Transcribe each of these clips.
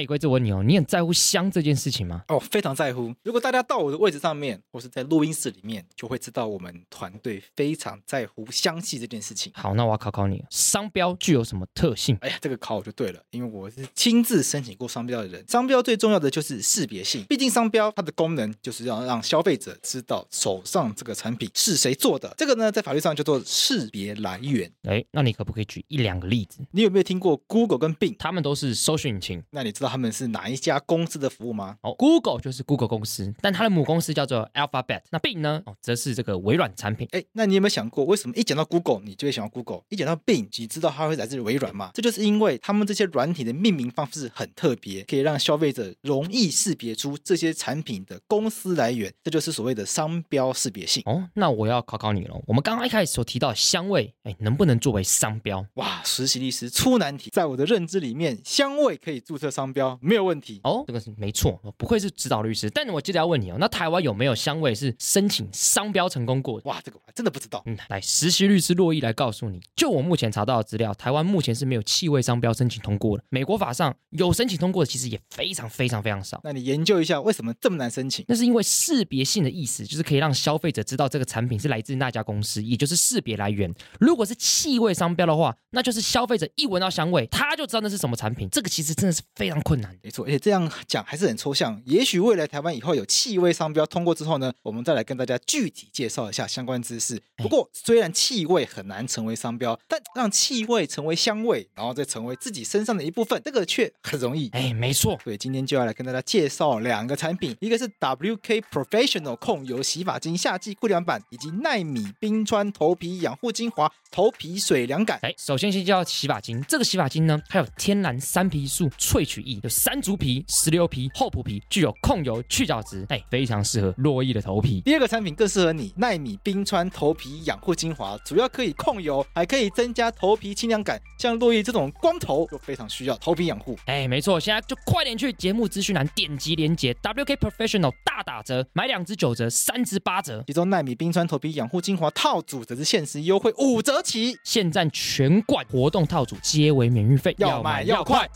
哎，贵智，我问你哦，你很在乎香这件事情吗？哦，非常在乎。如果大家到我的位置上面，或是在录音室里面，就会知道我们团队非常在乎香气这件事情。好，那我要考考你，商标具有什么特性？哎呀，这个考我就对了，因为我是亲自申请过商标的人。商标最重要的就是识别性，毕竟商标它的功能就是要让消费者知道手上这个产品是谁做的。这个呢，在法律上叫做识别来源。哎，那你可不可以举一两个例子？你有没有听过 Google 跟 Bing？他们都是搜寻引擎。那你知道他们是哪一家公司的服务吗？哦，Google 就是 Google 公司，但它的母公司叫做 Alphabet。那 Bing 呢？哦，则是这个微软产品。哎，那你有没有想过，为什么一讲到 Google，你就会想到 Google；一讲到 Bing，你知道它会来自于微软吗？这就是因为他们这些软体的命名方式很特别，可以让消费者容易识别出这些产品的公司来源。这就是所谓的商标识别性。哦，那我要考考你了。我们刚刚一开始所提到的香味，哎，能不能作为商标？哇，实习律师出难题。在我的认知里面，香味可以注册商标，没有问题。哦，这个是没错，不愧是指导律师。但我记得要问你哦，那台湾有没有香味是申请商标成功过的？哇，这个我还真的不知道。嗯，来，实习律师洛伊来告诉你，就我目前查到的资料，台湾目前是没有气味商标申请通过的。美国法上有申请通过的，其实也非常非常非常少。那你研究一下为什么这么难申请？那是因为识别性的意思，就是可以让消费者知道这个产品是来自那家公司，也就是识别来源。如果是气味商标的话，那就是消费者一闻到香味，他就知道那是什么产品。这个其实真的是非常困难。没错，而且这样讲还是很抽象。也许未来台湾以后有气味商标通过之后呢，我们再来跟大家具体介绍一下相关知识。不过虽然气味很难成为商标，但让气味成为香味，然后再成为自己身上的一部分，这个却很容易。哎，没错。所以今天就要来跟大家介绍两个产品，一个是 WK Professional 控油洗发精夏季固凉版，以及奈米冰川头皮养护精华头皮水凉感。哎，首先先介绍洗发精，这个洗发精呢，它有天然三皮素萃取液，有山竹皮、石榴皮、厚朴皮，具有控油去角质，哎，非常适合珞亦的头皮。第二个产品更适合你，奈米冰川头皮养护精华，主要可以控油，还可以增加头皮清凉感。像珞亦这种光头，就非常需要头皮养护。哎，没错，现在就快点去节目资讯栏点击链接，WK Professional 大打折，买两支九折，三支八折，其中奈米冰川头皮养护精华套组则是限时优惠五折起，现在全馆活动套组皆为免运费，要买要快。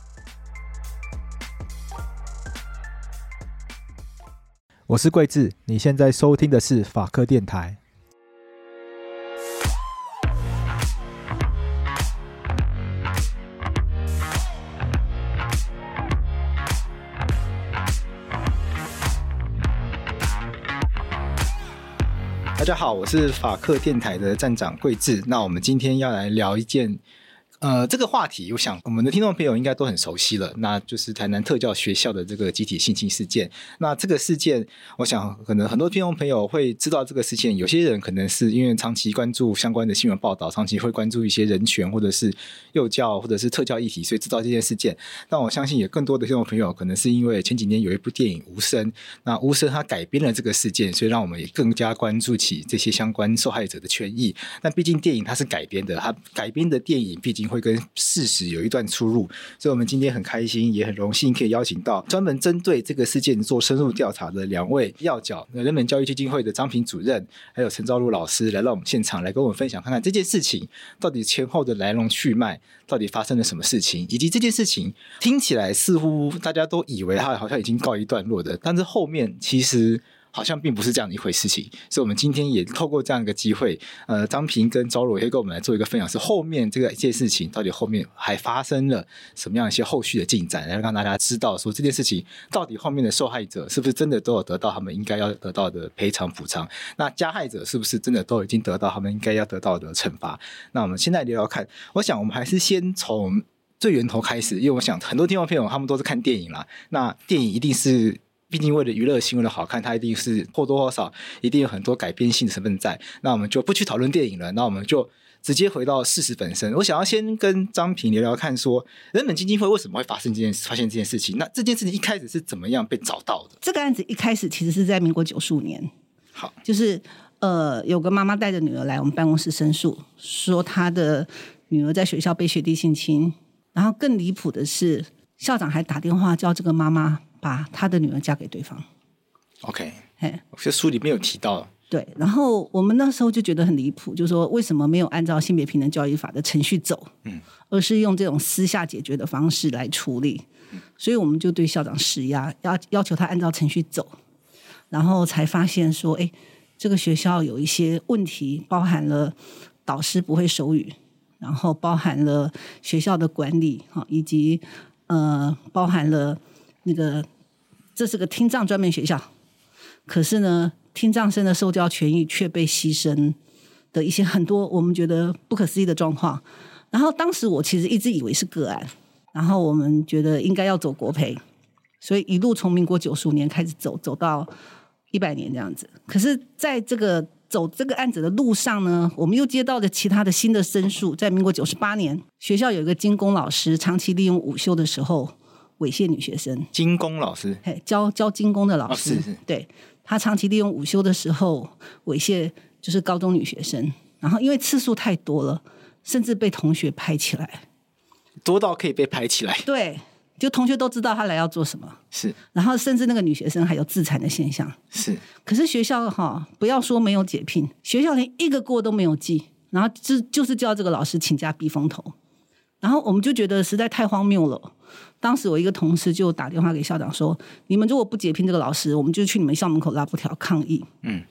我是贵智，你现在收听的是法科电台。大家好，我是法克电台的站长贵智。那我们今天要来聊一件。呃，这个话题，我想我们的听众朋友应该都很熟悉了，那就是台南特教学校的这个集体性侵事件。那这个事件，我想可能很多听众朋友会知道这个事件。有些人可能是因为长期关注相关的新闻报道，长期会关注一些人权或者是幼教或者是特教议题，所以知道这件事件。但我相信也更多的听众朋友可能是因为前几年有一部电影《无声》，那《无声》它改编了这个事件，所以让我们也更加关注起这些相关受害者的权益。但毕竟电影它是改编的，它改编的电影毕竟会跟事实有一段出入，所以我们今天很开心，也很荣幸可以邀请到专门针对这个事件做深入调查的两位要角，人本教育基金会的张平主任，还有陈昭如老师来到我们现场，来跟我们分享看看这件事情到底前后的来龙去脉，到底发生了什么事情，以及这件事情听起来似乎大家都以为它好像已经告一段落的，但是后面其实。好像并不是这样的一回事情，所以我们今天也透过这样一个机会，呃，张平跟昭如也跟我们来做一个分享，是后面这个一件事情到底后面还发生了什么样一些后续的进展，来让大家知道说这件事情到底后面的受害者是不是真的都有得到他们应该要得到的赔偿补偿，那加害者是不是真的都已经得到他们应该要得到的惩罚？那我们现在聊聊看，我想我们还是先从最源头开始，因为我想很多听众朋友他们都是看电影啦，那电影一定是。毕竟为了娱乐新闻的好看，它一定是或多或少一定有很多改编性成分在。那我们就不去讨论电影了，那我们就直接回到事实本身。我想要先跟张平聊聊看，说人本基金会为什么会发生这件，发现这件事情？那这件事情一开始是怎么样被找到的？这个案子一开始其实是在民国九十五年，好，就是呃，有个妈妈带着女儿来我们办公室申诉，说她的女儿在学校被学弟性侵，然后更离谱的是，校长还打电话叫这个妈妈。把他的女儿嫁给对方，OK，哎，这书里面有提到，对，然后我们那时候就觉得很离谱，就是说为什么没有按照性别平等教育法的程序走，嗯，而是用这种私下解决的方式来处理，所以我们就对校长施压，要要求他按照程序走，然后才发现说，哎，这个学校有一些问题，包含了导师不会手语，然后包含了学校的管理，哈，以及呃，包含了那个这是个听障专门学校，可是呢，听障生的受教权益却被牺牲的一些很多我们觉得不可思议的状况。然后当时我其实一直以为是个案，然后我们觉得应该要走国赔，所以一路从民国九十五年开始走，走到一百年这样子。可是在这个走这个案子的路上呢，我们又接到了其他的新的申诉。在民国九十八年，学校有一个金工老师长期利用午休的时候猥亵女学生。金工老师，嘿，教教金工的老师，哦、是是对，他长期利用午休的时候猥亵就是高中女学生，然后因为次数太多了。甚至被同学拍起来，多到可以被拍起来。对，就同学都知道他来要做什么。是，然后甚至那个女学生还有自残的现象。是，可是学校哈，不要说没有解聘，学校连一个过都没有记，然后就就是叫这个老师请假避风头，然后我们就觉得实在太荒谬了。当时我一个同事就打电话给校长说：“你们如果不解聘这个老师，我们就去你们校门口拉布条抗议。”嗯，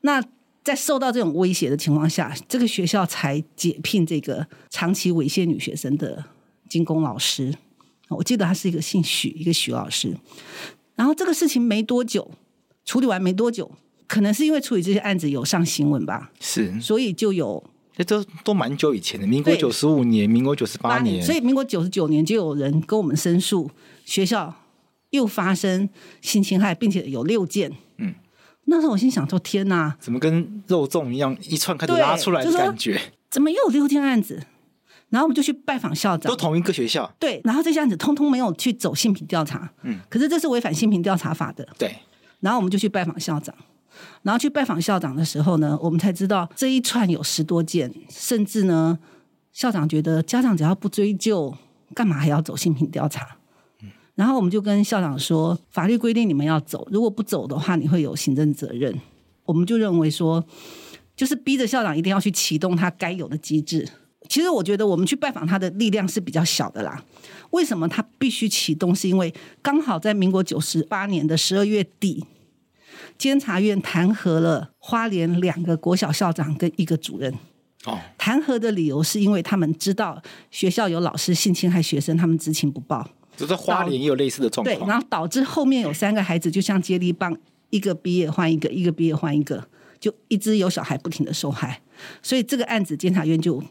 那。在受到这种威胁的情况下，这个学校才解聘这个长期猥亵女学生的金工老师。我记得他是一个姓许，一个许老师。然后这个事情没多久处理完没多久，可能是因为处理这些案子有上新闻吧，是，所以就有。这都都蛮久以前的，民国九十五年，民国九十八年，所以民国九十九年就有人跟我们申诉，学校又发生性侵害，并且有六件。嗯那时候我心想说：“天哪，怎么跟肉粽一样一串开始拉出来的感觉？怎么又有六件案子？”然后我们就去拜访校长，都同一个学校。对，然后这些案子通通没有去走性平调查。嗯，可是这是违反性平调查法的。对。然后我们就去拜访校长，然后去拜访校长的时候呢，我们才知道这一串有十多件，甚至呢，校长觉得家长只要不追究，干嘛还要走性品调查？然后我们就跟校长说，法律规定你们要走，如果不走的话，你会有行政责任。我们就认为说，就是逼着校长一定要去启动他该有的机制。其实我觉得我们去拜访他的力量是比较小的啦。为什么他必须启动？是因为刚好在民国九十八年的十二月底，监察院弹劾了花莲两个国小校长跟一个主任。哦，弹劾的理由是因为他们知道学校有老师性侵害学生，他们知情不报。就是花莲也有类似的状况，对，然后导致后面有三个孩子就像接力棒，一个毕业换一个，一个毕业换一个，就一直有小孩不停的受害，所以这个案子监察院就。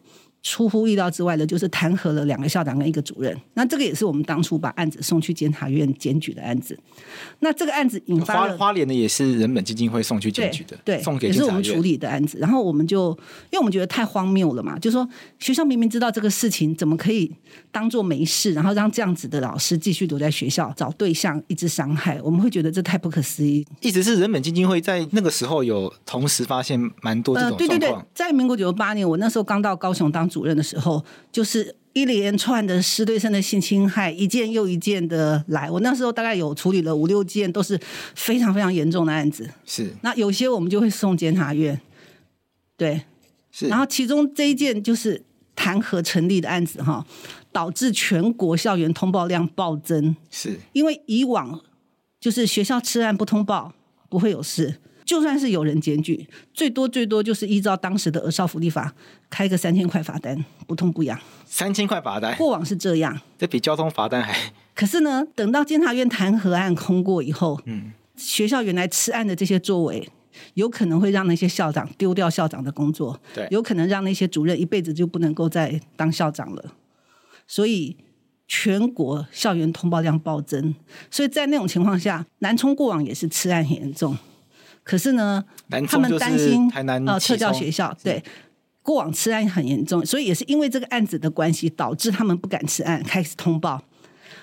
出乎意料之外的，就是弹劾了两个校长跟一个主任。那这个也是我们当初把案子送去监察院检举的案子。那这个案子引发花花莲的也是人本基金会送去检举的，对，送给也是我们处理的案子。然后我们就因为我们觉得太荒谬了嘛，就说学校明明知道这个事情，怎么可以当做没事，然后让这样子的老师继续留在学校找对象，一直伤害？我们会觉得这太不可思议。一直是人本基金会在那个时候有同时发现蛮多这种状况。对对对，在民国九十八年，我那时候刚到高雄当。主任的时候，就是一连串的师对生的性侵害，一件又一件的来。我那时候大概有处理了五六件，都是非常非常严重的案子。是，那有些我们就会送监察院。对，是。然后其中这一件就是弹劾成立的案子，哈，导致全国校园通报量暴增。是，因为以往就是学校吃案不通报不会有事。就算是有人检举，最多最多就是依照当时的儿少福利法开个三千块罚单，不痛不痒。三千块罚单，过往是这样，这比交通罚单还。可是呢，等到监察院弹劾案通过以后，嗯，学校原来吃案的这些作为，有可能会让那些校长丢掉校长的工作，对，有可能让那些主任一辈子就不能够再当校长了。所以全国校园通报量暴增，所以在那种情况下，南充过往也是吃案很严重。可是呢，他们担心台南呃特教学校对过往吃案很严重，所以也是因为这个案子的关系，导致他们不敢吃案，开始通报，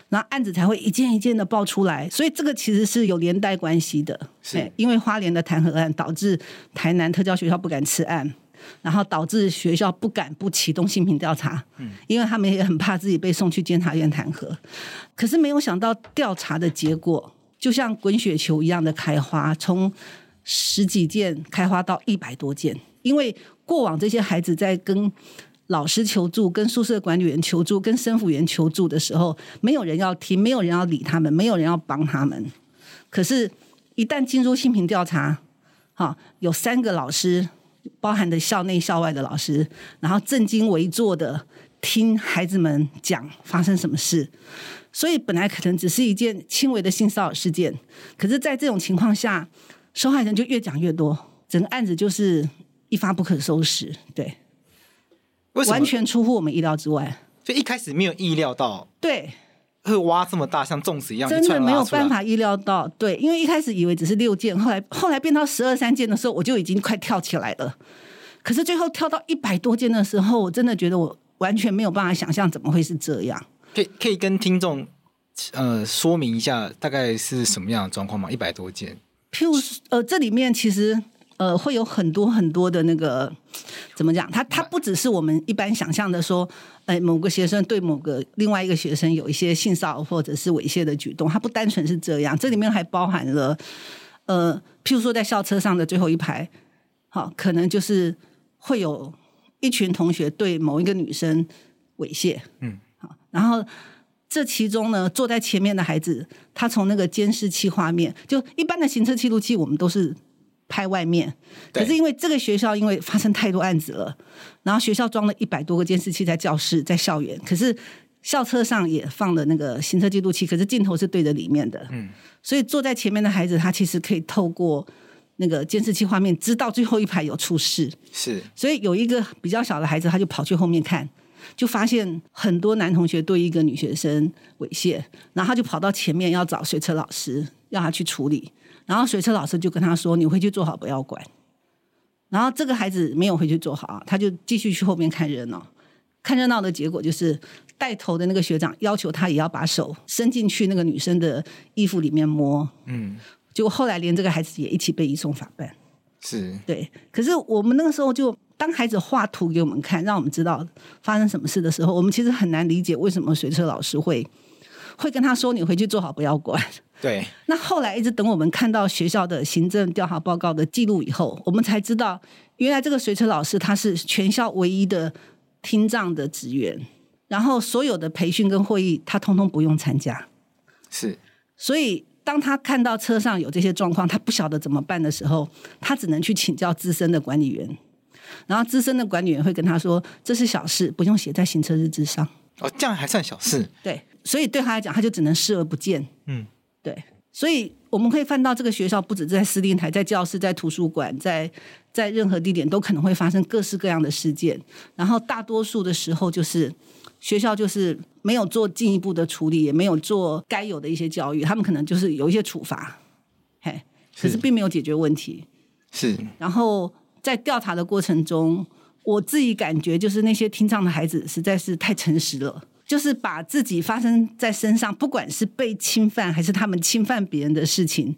然后案子才会一件一件的爆出来。所以这个其实是有连带关系的，是因为花莲的弹劾案导致台南特教学校不敢吃案，然后导致学校不敢不启动性平调查，嗯，因为他们也很怕自己被送去监察院弹劾。可是没有想到调查的结果就像滚雪球一样的开花，从十几件开花到一百多件，因为过往这些孩子在跟老师求助、跟宿舍管理员求助、跟生辅员求助的时候，没有人要听，没有人要理他们，没有人要帮他们。可是，一旦进入性平调查，好，有三个老师，包含的校内校外的老师，然后正襟危坐的听孩子们讲发生什么事。所以本来可能只是一件轻微的性骚扰事件，可是，在这种情况下，受害人就越讲越多，整个案子就是一发不可收拾。对，完全出乎我们意料之外。所以一开始没有意料到，对，会 挖这么大，像粽子一样，真的没有办法意料到。对，因为一开始以为只是六件，后来后来变到十二三件的时候，我就已经快跳起来了。可是最后跳到一百多件的时候，我真的觉得我完全没有办法想象怎么会是这样。可以可以跟听众呃说明一下大概是什么样的状况吗？一百多件，譬如呃，这里面其实呃会有很多很多的那个怎么讲？他他不只是我们一般想象的说，哎、呃，某个学生对某个另外一个学生有一些性骚扰或者是猥亵的举动，他不单纯是这样，这里面还包含了呃，譬如说在校车上的最后一排，好，可能就是会有一群同学对某一个女生猥亵，嗯。好然后，这其中呢，坐在前面的孩子，他从那个监视器画面，就一般的行车记录器，我们都是拍外面。可是因为这个学校因为发生太多案子了，然后学校装了一百多个监视器在教室、在校园，可是校车上也放了那个行车记录器，可是镜头是对着里面的。嗯。所以坐在前面的孩子，他其实可以透过那个监视器画面，知道最后一排有出事。是。所以有一个比较小的孩子，他就跑去后面看。就发现很多男同学对一个女学生猥亵，然后他就跑到前面要找学车老师，要他去处理。然后水车老师就跟他说：“你回去做好，不要管。”然后这个孩子没有回去做好啊，他就继续去后面看热闹。看热闹的结果就是带头的那个学长要求他也要把手伸进去那个女生的衣服里面摸。嗯，结果后来连这个孩子也一起被移送法办。是，对。可是我们那个时候就。当孩子画图给我们看，让我们知道发生什么事的时候，我们其实很难理解为什么水车老师会会跟他说：“你回去做好，不要管。”对。那后来一直等我们看到学校的行政调查报告的记录以后，我们才知道，原来这个随车老师他是全校唯一的听障的职员，然后所有的培训跟会议他通通不用参加。是。所以当他看到车上有这些状况，他不晓得怎么办的时候，他只能去请教资深的管理员。然后资深的管理员会跟他说：“这是小事，不用写在行车日志上。”哦，这样还算小事。对，所以对他来讲，他就只能视而不见。嗯，对。所以我们可以看到，这个学校不止在司令台，在教室、在图书馆、在在任何地点都可能会发生各式各样的事件。然后大多数的时候，就是学校就是没有做进一步的处理，也没有做该有的一些教育。他们可能就是有一些处罚，嘿，可是并没有解决问题。是。然后。在调查的过程中，我自己感觉就是那些听障的孩子实在是太诚实了，就是把自己发生在身上，不管是被侵犯还是他们侵犯别人的事情，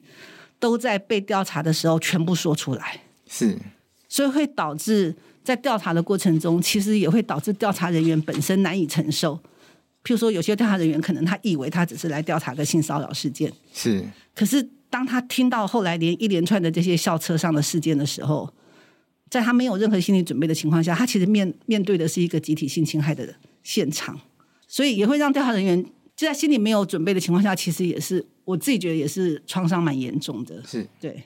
都在被调查的时候全部说出来。是，所以会导致在调查的过程中，其实也会导致调查人员本身难以承受。譬如说，有些调查人员可能他以为他只是来调查个性骚扰事件，是，可是当他听到后来连一连串的这些校车上的事件的时候，在他没有任何心理准备的情况下，他其实面面对的是一个集体性侵害的现场，所以也会让调查人员就在心里没有准备的情况下，其实也是我自己觉得也是创伤蛮严重的。是对。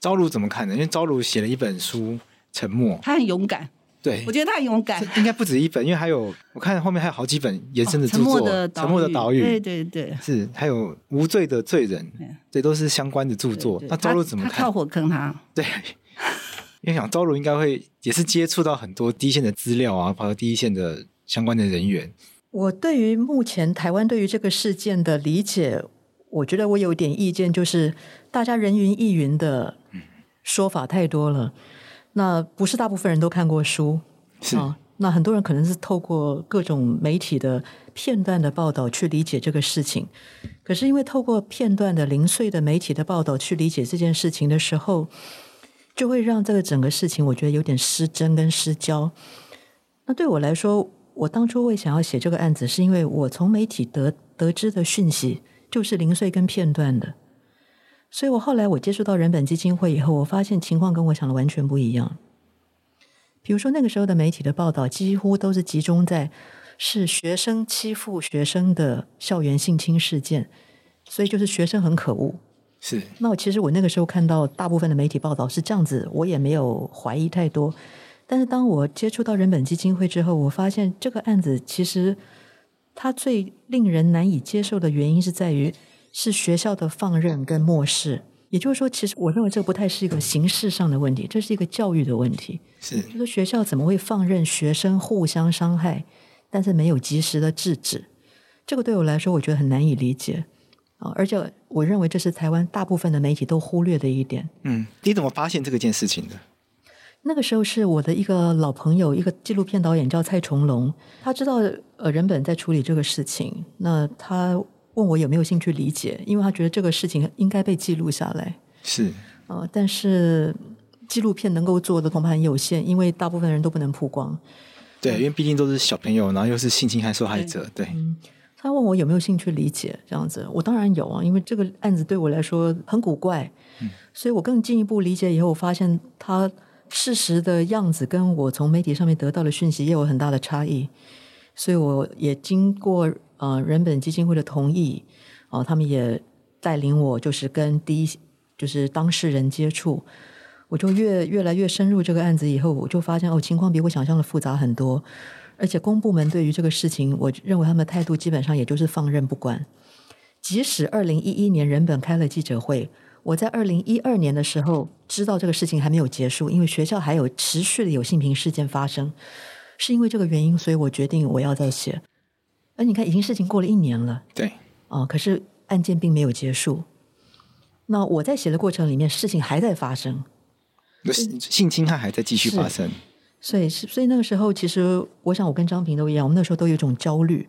昭如怎么看呢？因为朝如写了一本书《沉默》，他很勇敢。对，我觉得他很勇敢。应该不止一本，因为还有我看后面还有好几本延伸的著作，哦，《沉默的岛屿》。对对对，是还有《无罪的罪人》，这都是相关的著作。对对对，那朝如怎么看？他跳火坑他，对。因为想朝如应该会也是接触到很多第一线的资料啊，包括第一线的相关的人员。我对于目前台湾对于这个事件的理解，我觉得我有点意见，就是大家人云亦云的说法太多了。那不是大部分人都看过书，是啊。那很多人可能是透过各种媒体的片段的报道去理解这个事情。可是因为透过片段的零碎的媒体的报道去理解这件事情的时候，就会让这个整个事情，我觉得有点失真跟失焦。那对我来说，我当初会想要写这个案子，是因为我从媒体得得知的讯息就是零碎跟片段的。所以我后来我接触到人本基金会以后，我发现情况跟我想的完全不一样。比如说那个时候的媒体的报道，几乎都是集中在是学生欺负学生的校园性侵事件，所以就是学生很可恶。是。那我其实我那个时候看到大部分的媒体报道是这样子，我也没有怀疑太多。但是当我接触到人本基金会之后，我发现这个案子其实它最令人难以接受的原因是在于是学校的放任跟漠视。也就是说，其实我认为这不太是一个形式上的问题，这是一个教育的问题。是，就是说学校怎么会放任学生互相伤害，但是没有及时的制止？这个对我来说，我觉得很难以理解啊！而且我认为这是台湾大部分的媒体都忽略的一点。嗯，你怎么发现这个件事情的？那个时候是我的一个老朋友，一个纪录片导演叫蔡崇隆，他知道呃人本在处理这个事情，那他问我有没有兴趣理解，因为他觉得这个事情应该被记录下来。是，呃，但是纪录片能够做的恐怕很有限，因为大部分人都不能曝光。对，因为毕竟都是小朋友，然后又是性侵害受害者，对。对嗯，他问我有没有兴趣理解这样子，我当然有啊，因为这个案子对我来说很古怪，嗯，所以我更进一步理解以后，我发现他。事实的样子跟我从媒体上面得到的讯息也有很大的差异，所以我也经过呃人本基金会的同意，哦、他们也带领我就是跟第一就是当事人接触，我就越越来越深入这个案子以后，我就发现哦，情况比我想象的复杂很多，而且公部门对于这个事情，我认为他们的态度基本上也就是放任不管，即使二零一一年人本开了记者会。我在二零一二年的时候知道这个事情还没有结束，因为学校还有持续的有性平事件发生，是因为这个原因，所以我决定我要再写。而你看，已经事情过了一年了，对，啊、呃，可是案件并没有结束。那我在写的过程里面，事情还在发生，性侵害还在继续发生。所以是，所以那个时候，其实我想，我跟张平都一样，我们那时候都有一种焦虑，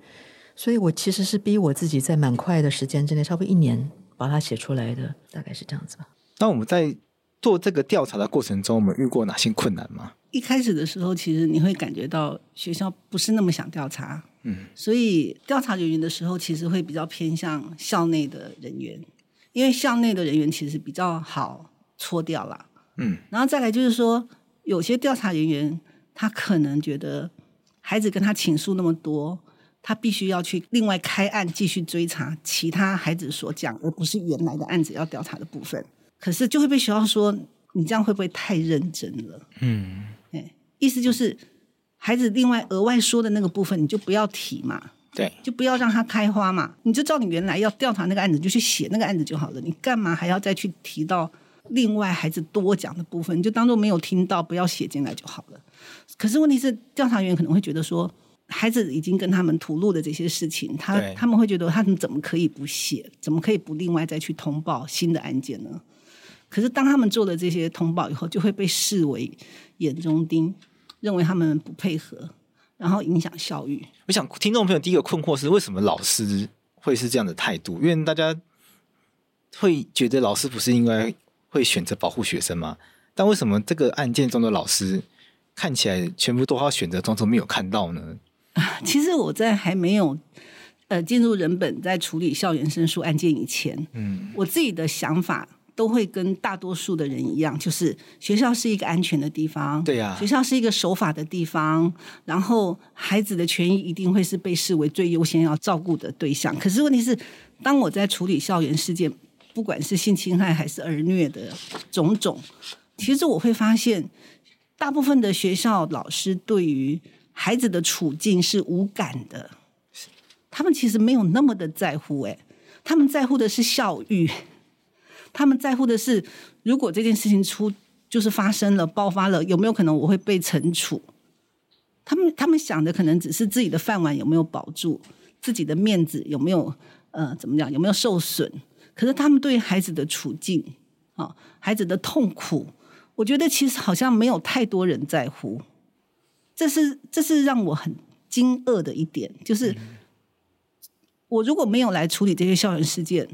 所以我其实是逼我自己在蛮快的时间之内，差不多一年。把它写出来的大概是这样子吧。那我们在做这个调查的过程中，我们遇过哪些困难吗？一开始的时候，其实你会感觉到学校不是那么想调查，嗯，所以调查人员的时候，其实会比较偏向校内的人员，因为校内的人员其实比较好搓掉了，嗯。然后再来就是说，有些调查人员他可能觉得孩子跟他倾诉那么多。他必须要去另外开案继续追查其他孩子所讲，而不是原来的案子要调查的部分。可是就会被学校说，你这样会不会太认真了？嗯，哎，意思就是孩子另外额外说的那个部分，你就不要提嘛，对，就不要让它开花嘛。你就照你原来要调查那个案子，就去写那个案子就好了。你干嘛还要再去提到另外孩子多讲的部分？你就当做没有听到，不要写进来就好了。可是问题是，调查员可能会觉得说。孩子已经跟他们吐露的这些事情，他他们会觉得他们怎么可以不写？怎么可以不另外再去通报新的案件呢？可是当他们做了这些通报以后，就会被视为眼中钉，认为他们不配合，然后影响校誉。我想听众朋友第一个困惑是：为什么老师会是这样的态度？因为大家会觉得老师不是应该会选择保护学生吗？但为什么这个案件中的老师看起来全部都要选择装作没有看到呢？其实我在还没有呃进入人本在处理校园申诉案件以前，嗯，我自己的想法都会跟大多数的人一样，就是学校是一个安全的地方，对呀，学校是一个守法的地方，然后孩子的权益一定会是被视为最优先要照顾的对象。可是问题是，当我在处理校园事件，不管是性侵害还是儿虐的种种，其实我会发现，大部分的学校老师对于孩子的处境是无感的，他们其实没有那么的在乎，诶，他们在乎的是教育，他们在乎的是，如果这件事情出就是发生了、爆发了，有没有可能我会被惩处？他们他们想的可能只是自己的饭碗有没有保住，自己的面子有没有呃怎么讲有没有受损？可是他们对孩子的处境啊，孩子的痛苦，我觉得其实好像没有太多人在乎。这是这是让我很惊愕的一点，就是我如果没有来处理这些校园事件，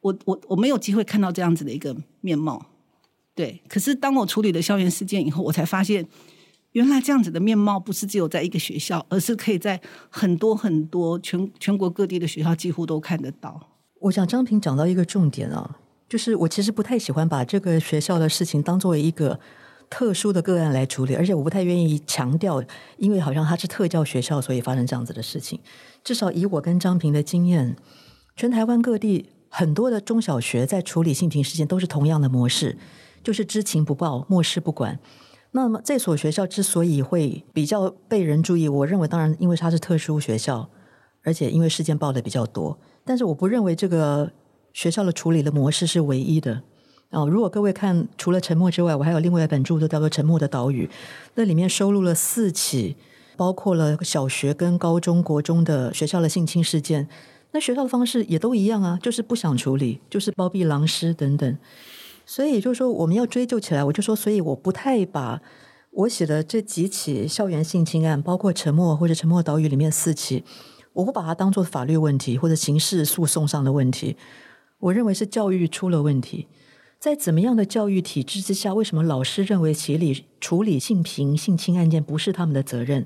我我我没有机会看到这样子的一个面貌。对，可是当我处理了校园事件以后，我才发现，原来这样子的面貌不是只有在一个学校，而是可以在很多很多全全国各地的学校几乎都看得到。我想张平讲到一个重点啊，就是我其实不太喜欢把这个学校的事情当作一个。特殊的个案来处理，而且我不太愿意强调，因为好像他是特教学校，所以发生这样子的事情。至少以我跟张平的经验，全台湾各地很多的中小学在处理性平事件都是同样的模式，就是知情不报、漠视不管。那么这所学校之所以会比较被人注意，我认为当然因为它是特殊学校，而且因为事件报的比较多。但是我不认为这个学校的处理的模式是唯一的。哦，如果各位看除了《沉默》之外，我还有另外一本著作叫做《沉默的岛屿》，那里面收录了四起，包括了小学跟高中国中的学校的性侵事件。那学校的方式也都一样啊，就是不想处理，就是包庇狼师等等。所以就是说，我们要追究起来，我就说，所以我不太把我写的这几起校园性侵案，包括《沉默》或者《沉默岛屿》里面四起，我不把它当做法律问题或者刑事诉讼上的问题。我认为是教育出了问题。在怎么样的教育体制之下，为什么老师认为协理处理性平性侵案件不是他们的责任？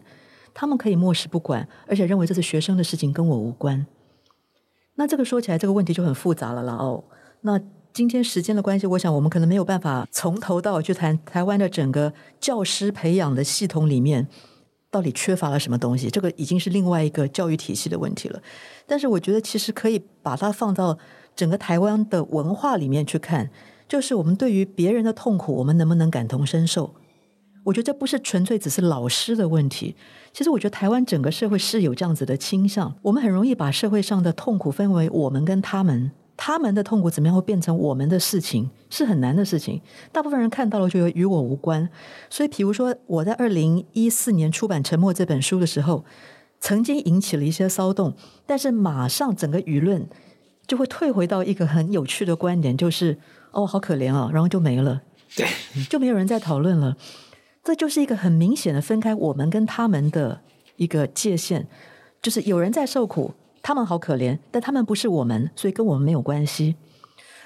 他们可以漠视不管，而且认为这是学生的事情，跟我无关。那这个说起来，这个问题就很复杂了啦。哦，那今天时间的关系，我想我们可能没有办法从头到尾去谈台湾的整个教师培养的系统里面到底缺乏了什么东西。这个已经是另外一个教育体系的问题了。但是我觉得，其实可以把它放到整个台湾的文化里面去看。就是我们对于别人的痛苦，我们能不能感同身受？我觉得这不是纯粹只是老师的问题。其实我觉得台湾整个社会是有这样子的倾向，我们很容易把社会上的痛苦分为我们跟他们，他们的痛苦怎么样会变成我们的事情，是很难的事情。大部分人看到了就与我无关。所以，比如说我在二零一四年出版《沉默》这本书的时候，曾经引起了一些骚动，但是马上整个舆论就会退回到一个很有趣的观点，就是。哦，好可怜啊，然后就没了，对，就没有人再讨论了。这就是一个很明显的分开我们跟他们的一个界限，就是有人在受苦，他们好可怜，但他们不是我们，所以跟我们没有关系。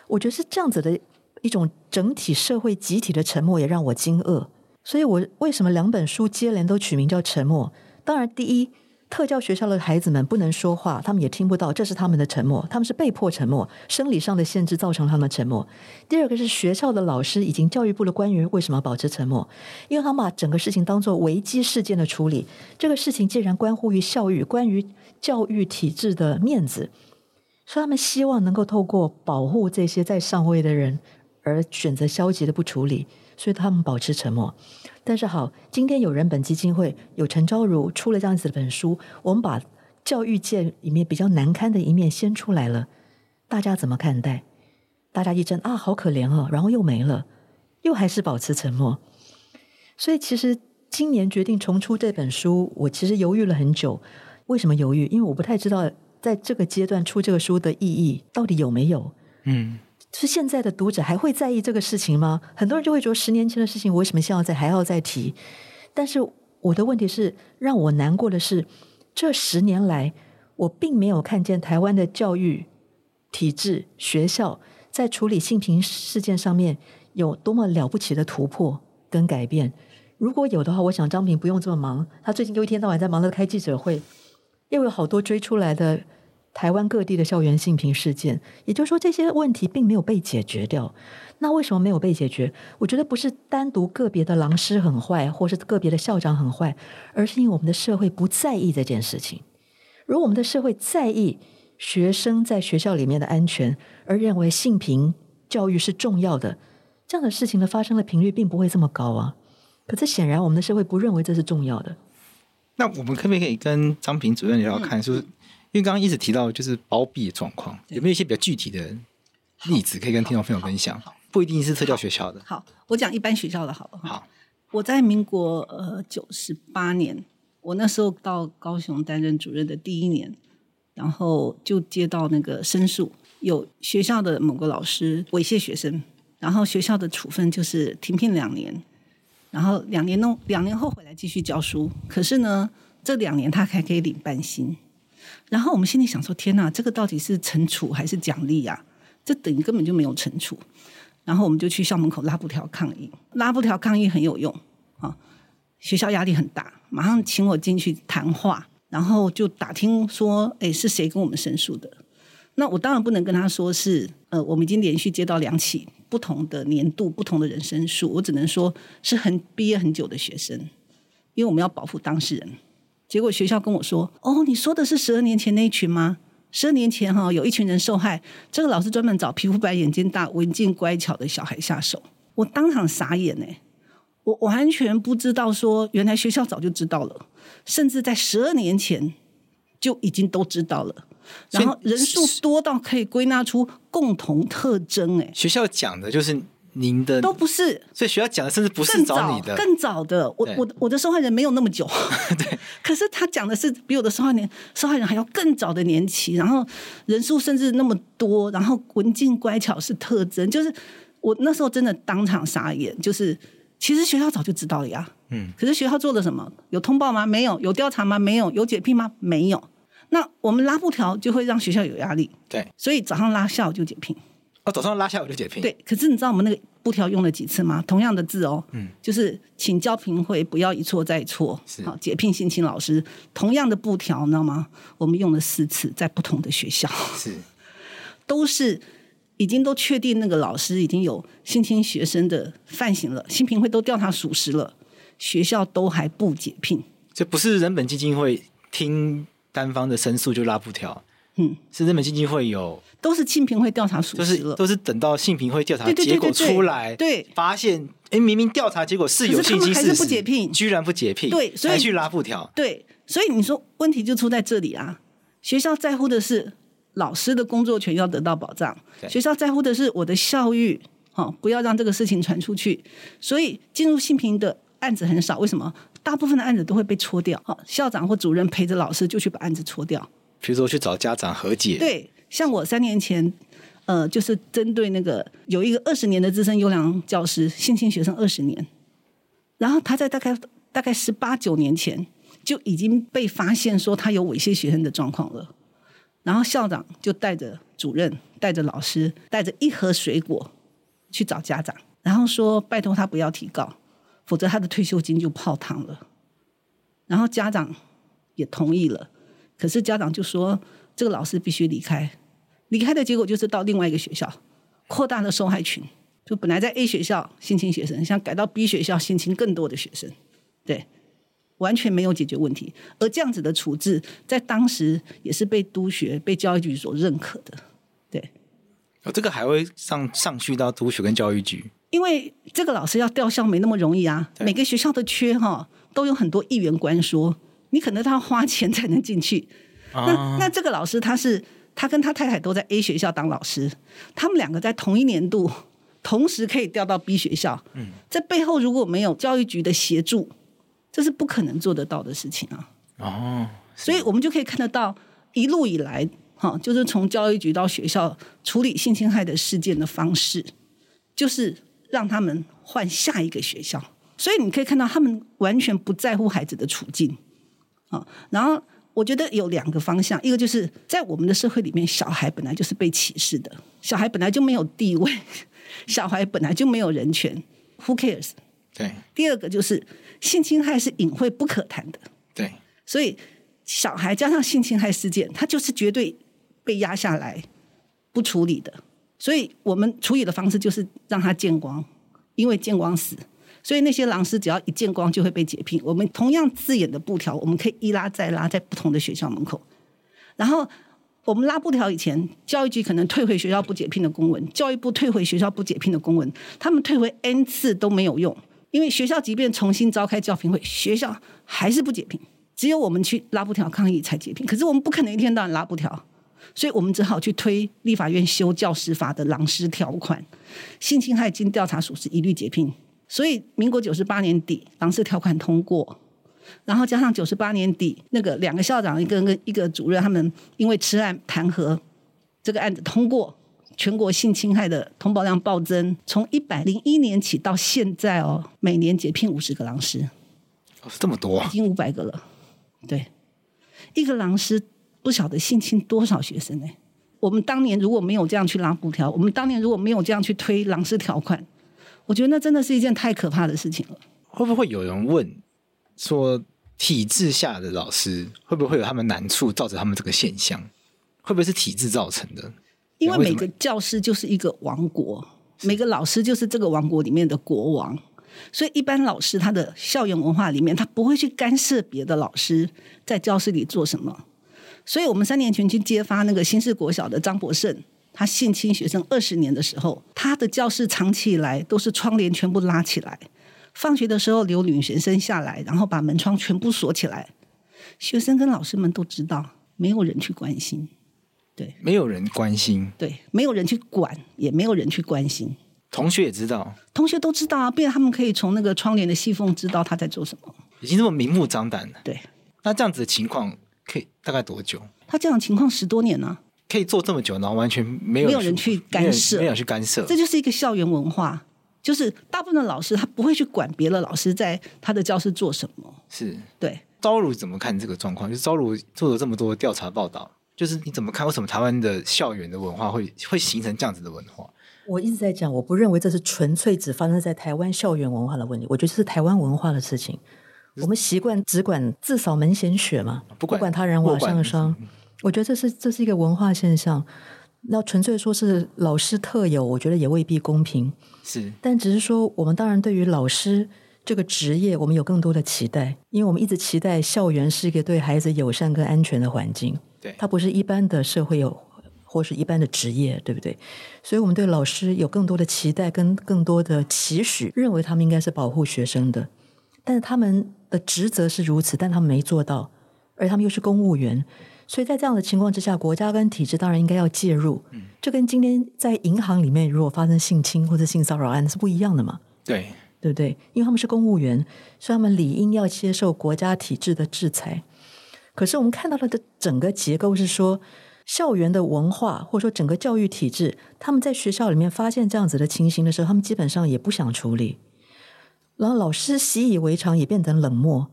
我觉得是这样子的一种整体社会集体的沉默，也让我惊愕。所以我为什么两本书接连都取名叫《沉默》？当然，第一。特教学校的孩子们不能说话，他们也听不到，这是他们的沉默，他们是被迫沉默，生理上的限制造成他们的沉默。第二个是学校的老师以及教育部的官员为什么保持沉默？因为他们把整个事情当作危机事件的处理，这个事情既然关乎于教育，关于教育体制的面子，所以他们希望能够透过保护这些在上位的人而选择消极的不处理，所以他们保持沉默。但是好，今天有人本基金会有陈昭如出了这样子的本书，我们把教育界里面比较难堪的一面先出来了，大家怎么看待？大家一阵啊，好可怜哦，然后又没了，又还是保持沉默。所以其实今年决定重出这本书，我其实犹豫了很久。为什么犹豫？因为我不太知道在这个阶段出这个书的意义到底有没有。嗯。是现在的读者还会在意这个事情吗？很多人就会说，十年前的事情，我为什么现在还要再提？但是我的问题是，让我难过的是，这十年来，我并没有看见台湾的教育体制、学校在处理性平事件上面有多么了不起的突破跟改变。如果有的话，我想张平不用这么忙，他最近又一天到晚在忙着开记者会，又有好多追出来的。台湾各地的校园性平事件，也就是说，这些问题并没有被解决掉。那为什么没有被解决？我觉得不是单独个别的老师很坏，或是个别的校长很坏，而是因为我们的社会不在意这件事情。如果我们的社会在意学生在学校里面的安全，而认为性平教育是重要的，这样的事情的发生的频率并不会这么高啊。可是显然，我们的社会不认为这是重要的。那我们可不可以跟张平主任聊聊看，就是？因为刚刚一直提到就是包庇的状况，有没有一些比较具体的例子可以跟听众朋友分享？不一定是特教学校的。好，我讲一般学校的好了。好，我在民国呃九十八年，我那时候到高雄担任主任的第一年，然后就接到那个申诉，有学校的某个老师猥亵学生，然后学校的处分就是停聘两年，然后两年弄两年后回来继续教书，可是呢，这两年他还可以领半薪。然后我们心里想说：“天哪，这个到底是惩处还是奖励呀？这等于根本就没有惩处。”然后我们就去校门口拉布条抗议，拉布条抗议很有用啊！学校压力很大，马上请我进去谈话，然后就打听说：“哎，是谁跟我们申诉的？”那我当然不能跟他说是呃，我们已经连续接到两起不同的年度、不同的人申诉，我只能说是很毕业很久的学生，因为我们要保护当事人。结果学校跟我说：“哦，你说的是十二年前那一群吗？十二年前哈，有一群人受害，这个老师专门找皮肤白、眼睛大、文静乖巧的小孩下手。”我当场傻眼呢，我完全不知道说，原来学校早就知道了，甚至在十二年前就已经都知道了。然后人数多到可以归纳出共同特征，哎，学校讲的就是您的都不是，所以学校讲的甚至不是找你的，更早的，我我我的受害人没有那么久，对，可是他讲的是比我的受害人受害人还要更早的年期，然后人数甚至那么多，然后文静乖巧是特征，就是我那时候真的当场傻眼，就是其实学校早就知道了呀，嗯，可是学校做了什么？有通报吗？没有，有调查吗？没有，有解聘吗？没有。那我们拉布条就会让学校有压力，对，所以早上拉，下午就解聘。哦，早上拉，下我就解聘。对，可是你知道我们那个布条用了几次吗？同样的字哦，嗯，就是请教评会不要一错再错，是好解聘性侵老师，同样的布条，你知道吗？我们用了四次，在不同的学校，是，都是已经都确定那个老师已经有性侵学生的犯行了，新评会都调查属实了，学校都还不解聘，这不是人本基金会听。单方的申诉就拉布条，嗯，是人本基金会有，都是性平会调查属实了，都是都是等到性平会调查结果出来，对，发现哎，明明调查结果是有性侵事实，还是不解聘，居然不解聘，对，所以去拉布条，对，所以你说问题就出在这里啊，学校在乎的是老师的工作权要得到保障，学校在乎的是我的校誉，哦，不要让这个事情传出去，所以进入性平的案子很少，为什么？大部分的案子都会被戳掉，校长或主任陪着老师就去把案子戳掉。比如说去找家长和解。对，像我三年前，呃，就是针对那个有一个二十年的资深优良教师性侵学生二十年，然后他在大概大概十八九年前就已经被发现说他有猥亵学生的状况了，然后校长就带着主任、带着老师、带着一盒水果去找家长，然后说拜托他不要提告。否则他的退休金就泡汤了，然后家长也同意了，可是家长就说这个老师必须离开，离开的结果就是到另外一个学校，扩大了受害群，就本来在 A 学校性侵学生，想改到 B 学校性侵更多的学生，对，完全没有解决问题，而这样子的处置在当时也是被督学、被教育局所认可的，对。哦，这个还会上上去到督学跟教育局。因为这个老师要调校没那么容易啊，每个学校的缺哈都有很多议员官说，你可能他要花钱才能进去。啊、那那这个老师他是他跟他太太都在 A 学校当老师，他们两个在同一年度同时可以调到 B 学校。嗯，这背后如果没有教育局的协助，这是不可能做得到的事情啊。哦，所以我们就可以看得到一路以来哈，就是从教育局到学校处理性侵害的事件的方式，就是。让他们换下一个学校，所以你可以看到他们完全不在乎孩子的处境啊。然后我觉得有两个方向，一个就是在我们的社会里面，小孩本来就是被歧视的，小孩本来就没有地位，小孩本来就没有人权，Who cares？对。第二个就是性侵害是隐晦不可谈的，对。所以小孩加上性侵害事件，他就是绝对被压下来不处理的。所以我们处理的方式就是让他见光，因为见光死，所以那些狼师只要一见光就会被解聘。我们同样字眼的布条，我们可以一拉再拉，在不同的学校门口。然后我们拉布条以前，教育局可能退回学校不解聘的公文，教育部退回学校不解聘的公文，他们退回 N 次都没有用，因为学校即便重新召开教评会，学校还是不解聘，只有我们去拉布条抗议才解聘。可是我们不可能一天到晚拉布条。所以我们只好去推立法院修教师法的狼师条款，性侵害经调查属实一律解聘。所以民国九十八年底狼师条款通过，然后加上九十八年底那个两个校长一个跟一个主任他们因为吃案弹劾，这个案子通过，全国性侵害的通报量暴增，从一百零一年起到现在哦，每年解聘五十个狼师，哦，这么多，啊已经五百个了，对，一个狼师。不晓得性侵多少学生呢？我们当年如果没有这样去拉布条，我们当年如果没有这样去推狼师条款，我觉得那真的是一件太可怕的事情了。会不会有人问说，体制下的老师会不会有他们难处，造成他们这个现象？会不会是体制造成的？因为每个教师就是一个王国，每个老师就是这个王国里面的国王。所以，一般老师他的校园文化里面，他不会去干涉别的老师在教室里做什么。所以我们三年前去揭发那个新式国小的张博胜，他性侵学生二十年的时候，他的教室藏起来都是窗帘全部拉起来，放学的时候留女学生下来，然后把门窗全部锁起来。学生跟老师们都知道，没有人去关心，对，没有人关心，对，没有人去管，也没有人去关心。同学也知道，同学都知道啊，不然他们可以从那个窗帘的细缝知道他在做什么，已经这么明目张胆了。对，那这样子的情况可以大概多久？他这样的情况十多年呢、啊，可以做这么久，然后完全没有没有人去干涉，没有人去干涉，这就是一个校园文化，就是大部分的老师他不会去管别的老师在他的教室做什么。是对，招如怎么看这个状况？就是招如做了这么多调查报道，就是你怎么看？为什么台湾的校园的文化会会形成这样子的文化？我一直在讲，我不认为这是纯粹只发生在台湾校园文化的问题，我觉得这是台湾文化的事情。我们习惯只管自扫门前雪嘛，不管，不管他人瓦上霜。我觉得这是这是一个文化现象。那纯粹说是老师特有，我觉得也未必公平。是，但只是说，我们当然对于老师这个职业，我们有更多的期待，因为我们一直期待校园是一个对孩子友善跟安全的环境。对，它不是一般的社会有。或是一般的职业，对不对？所以我们对老师有更多的期待，跟更多的期许，认为他们应该是保护学生的。但是他们的职责是如此，但他们没做到，而他们又是公务员，所以在这样的情况之下，国家跟体制当然应该要介入。嗯，这跟今天在银行里面如果发生性侵或者性骚扰案是不一样的嘛？对，对不对？因为他们是公务员，所以他们理应要接受国家体制的制裁。可是我们看到了的整个结构是说。校园的文化，或者说整个教育体制，他们在学校里面发现这样子的情形的时候，他们基本上也不想处理。然后老师习以为常，也变得冷漠，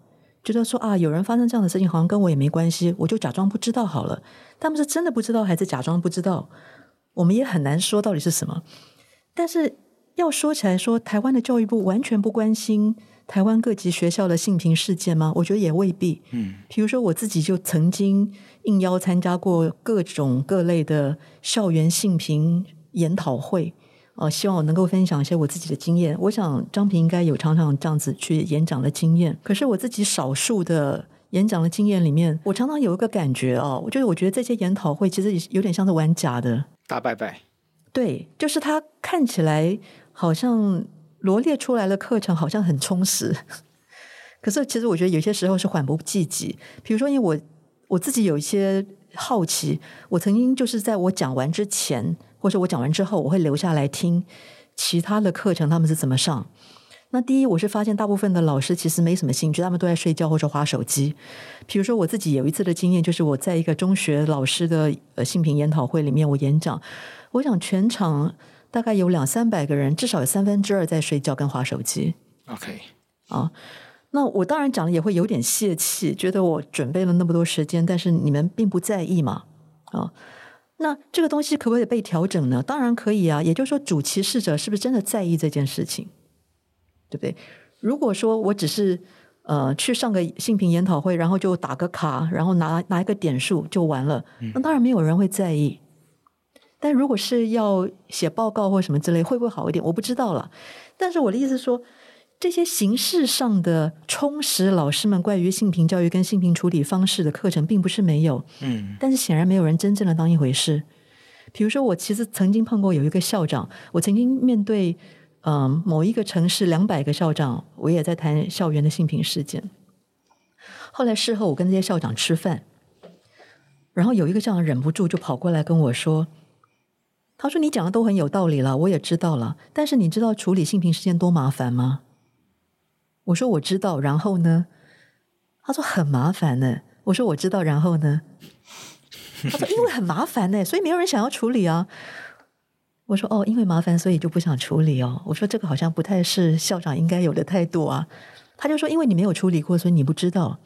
觉得说啊，有人发生这样的事情，好像跟我也没关系，我就假装不知道好了。他们是真的不知道，还是假装不知道？我们也很难说到底是什么。但是要说起来说，台湾的教育部完全不关心。台湾各级学校的性平事件吗？我觉得也未必。嗯，比如说我自己就曾经应邀参加过各种各类的校园性平研讨会，呃，希望我能够分享一些我自己的经验。我想张平应该有常常这样子去演讲的经验。可是我自己少数的演讲的经验里面，我常常有一个感觉哦，我觉得我觉得这些研讨会其实有点像是玩假的。大拜拜。对，就是他看起来好像。罗列出来的课程好像很充实，可是其实我觉得有些时候是缓不济急。比如说，因为我我自己有一些好奇，我曾经就是在我讲完之前，或者我讲完之后，我会留下来听其他的课程他们是怎么上。那第一，我是发现大部分的老师其实没什么兴趣，他们都在睡觉或者划手机。比如说我自己有一次的经验，就是我在一个中学老师的呃性平研讨会里面，我演讲，我想全场。大概有两三百个人，至少有三分之二在睡觉跟划手机。OK，啊，那我当然讲了也会有点泄气，觉得我准备了那么多时间，但是你们并不在意嘛？啊，那这个东西可不可以被调整呢？当然可以啊。也就是说，主歧视者是不是真的在意这件事情？对不对？如果说我只是呃去上个性平研讨会，然后就打个卡，然后拿拿一个点数就完了，那当然没有人会在意。但如果是要写报告或什么之类，会不会好一点？我不知道了。但是我的意思说，这些形式上的充实老师们关于性平教育跟性平处理方式的课程，并不是没有。嗯。但是显然没有人真正的当一回事。比如说，我其实曾经碰过有一个校长，我曾经面对嗯、呃、某一个城市两百个校长，我也在谈校园的性平事件。后来事后我跟这些校长吃饭，然后有一个校长忍不住就跑过来跟我说。他说：“你讲的都很有道理了，我也知道了。但是你知道处理性平事件多麻烦吗？”我说：“我知道。”然后呢？他说：“很麻烦呢。”我说：“我知道。”然后呢？他说：“因为很麻烦呢，所以没有人想要处理啊。”我说：“哦，因为麻烦，所以就不想处理哦。”我说：“这个好像不太是校长应该有的态度啊。”他就说：“因为你没有处理过，所以你不知道。”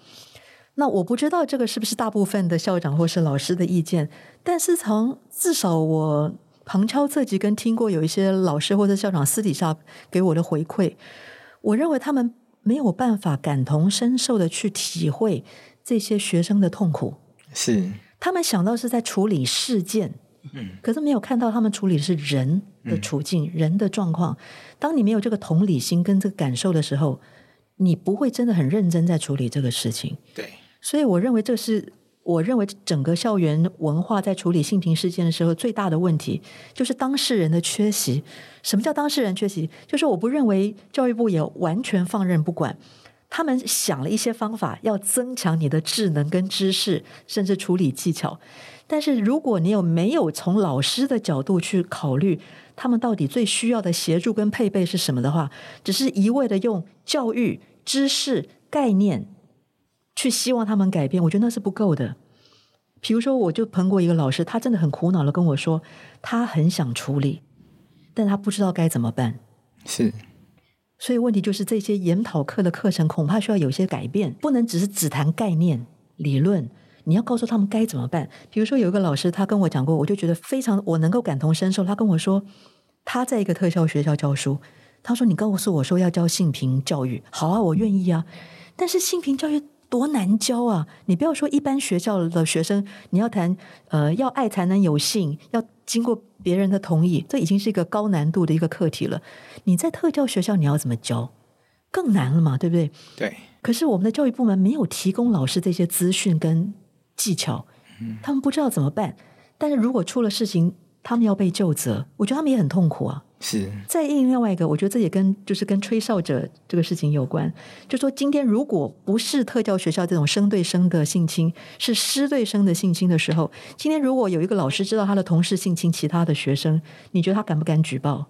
那我不知道这个是不是大部分的校长或是老师的意见，但是从至少我。旁敲侧击跟听过有一些老师或者校长私底下给我的回馈，我认为他们没有办法感同身受的去体会这些学生的痛苦。是，他们想到是在处理事件，嗯，可是没有看到他们处理的是人的处境、嗯、人的状况。当你没有这个同理心跟这个感受的时候，你不会真的很认真在处理这个事情。对，所以我认为这是我认为整个校园文化在处理性平事件的时候最大的问题，就是当事人的缺席。什么叫当事人缺席？就是我不认为教育部也完全放任不管。他们想了一些方法，要增强你的智能跟知识，甚至处理技巧。但是如果你有没有从老师的角度去考虑，他们到底最需要的协助跟配备是什么的话，只是一味的用教育知识概念去希望他们改变，我觉得那是不够的。比如说，我就碰过一个老师，他真的很苦恼的跟我说，他很想处理，但他不知道该怎么办。是。所以问题就是这些研讨课的课程恐怕需要有些改变，不能只是只谈概念理论，你要告诉他们该怎么办。比如说有一个老师他跟我讲过，我就觉得非常我能够感同身受。他跟我说他在一个特教学校教书，他说你告诉我说要教性平教育，好啊，我愿意啊，但是性平教育多难教啊！你不要说一般学校的学生，你要谈呃要爱才能有性，要经过。别人的同意，这已经是一个高难度的一个课题了。你在特教学校，你要怎么教？更难了嘛，对不对？对。可是我们的教育部门没有提供老师这些资讯跟技巧，嗯，他们不知道怎么办。但是如果出了事情，他们要被救责，我觉得他们也很痛苦啊。是。再应另外一个，我觉得这也跟就是跟吹哨者这个事情有关。就说今天如果不是特教学校这种生对生的性侵，是师对生的性侵的时候，今天如果有一个老师知道他的同事性侵其他的学生，你觉得他敢不敢举报？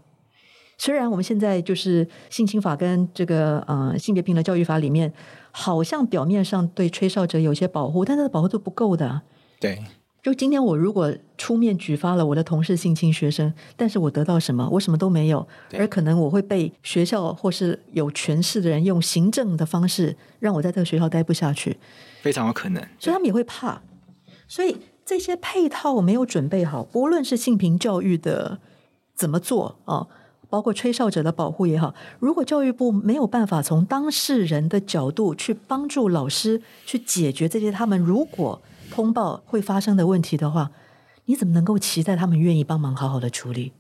虽然我们现在就是性侵法跟这个呃性别平等教育法里面，好像表面上对吹哨者有些保护，但是保护都不够的。对。就今天，我如果出面举发了我的同事性侵学生，但是我得到什么？我什么都没有，而可能我会被学校或是有权势的人用行政的方式让我在这个学校待不下去，非常有可能。所以他们也会怕，所以这些配套我没有准备好，不论是性平教育的怎么做啊，包括吹哨者的保护也好，如果教育部没有办法从当事人的角度去帮助老师去解决这些，他们如果。通报会发生的问题的话，你怎么能够期待他们愿意帮忙好好的处理？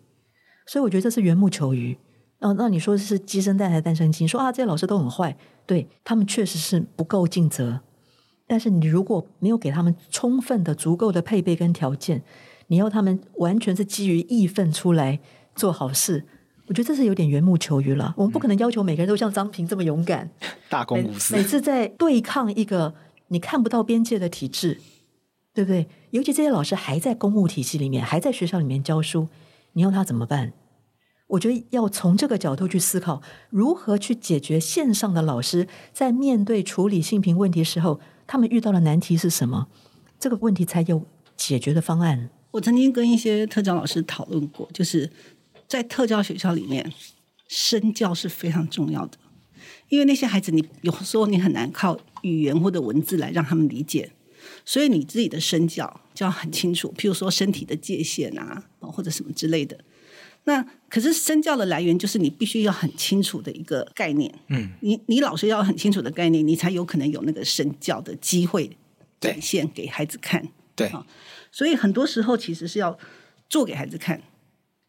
所以我觉得这是缘木求鱼。哦，那你说是鸡生蛋还是蛋生鸡？说啊，这些老师都很坏，对，他们确实是不够尽责。但是你如果没有给他们充分的、足够的配备跟条件，你要他们完全是基于义愤出来做好事，我觉得这是有点缘木求鱼了。我们不可能要求每个人都像张平这么勇敢，大公无私，每次在对抗一个你看不到边界的体制。对不对？尤其这些老师还在公务体系里面，还在学校里面教书，你要他怎么办？我觉得要从这个角度去思考，如何去解决线上的老师在面对处理性平问题时候，他们遇到的难题是什么？这个问题才有解决的方案。我曾经跟一些特教老师讨论过，就是在特教学校里面，身教是非常重要的，因为那些孩子，你有时候你很难靠语言或者文字来让他们理解。所以你自己的身教就要很清楚，譬如说身体的界限啊，或者什么之类的。那可是身教的来源就是你必须要很清楚的一个概念。嗯，你你老师要很清楚的概念，你才有可能有那个身教的机会展现给孩子看。对，好，所以很多时候其实是要做给孩子看，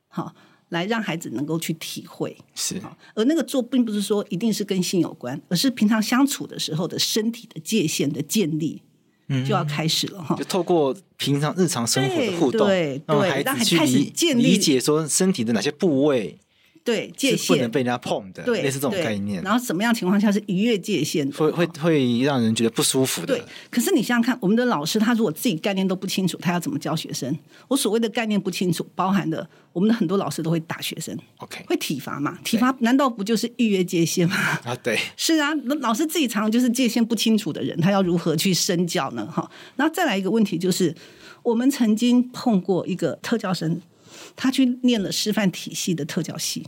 好，来让孩子能够去体会。是，而那个做并不是说一定是跟性有关，而是平常相处的时候的身体的界限的建立。就要开始了哈，就透过平常日常生活的互动，对，对，对，让孩子去理理解说身体的哪些部位。对，界限不能被人家碰的，对，类似这种概念。然后什么样情况下是逾越界限？会会会让人觉得不舒服的。对，可是你想想看，我们的老师他如果自己概念都不清楚，他要怎么教学生？我所谓的概念不清楚，包含的我们的很多老师都会打学生，OK，会体罚嘛？体罚难道不就是逾越界限吗？啊，对，是啊，老师自己常常就是界限不清楚的人，他要如何去身教呢？哈，然后再来一个问题就是，我们曾经碰过一个特教生，他去念了师范体系的特教系。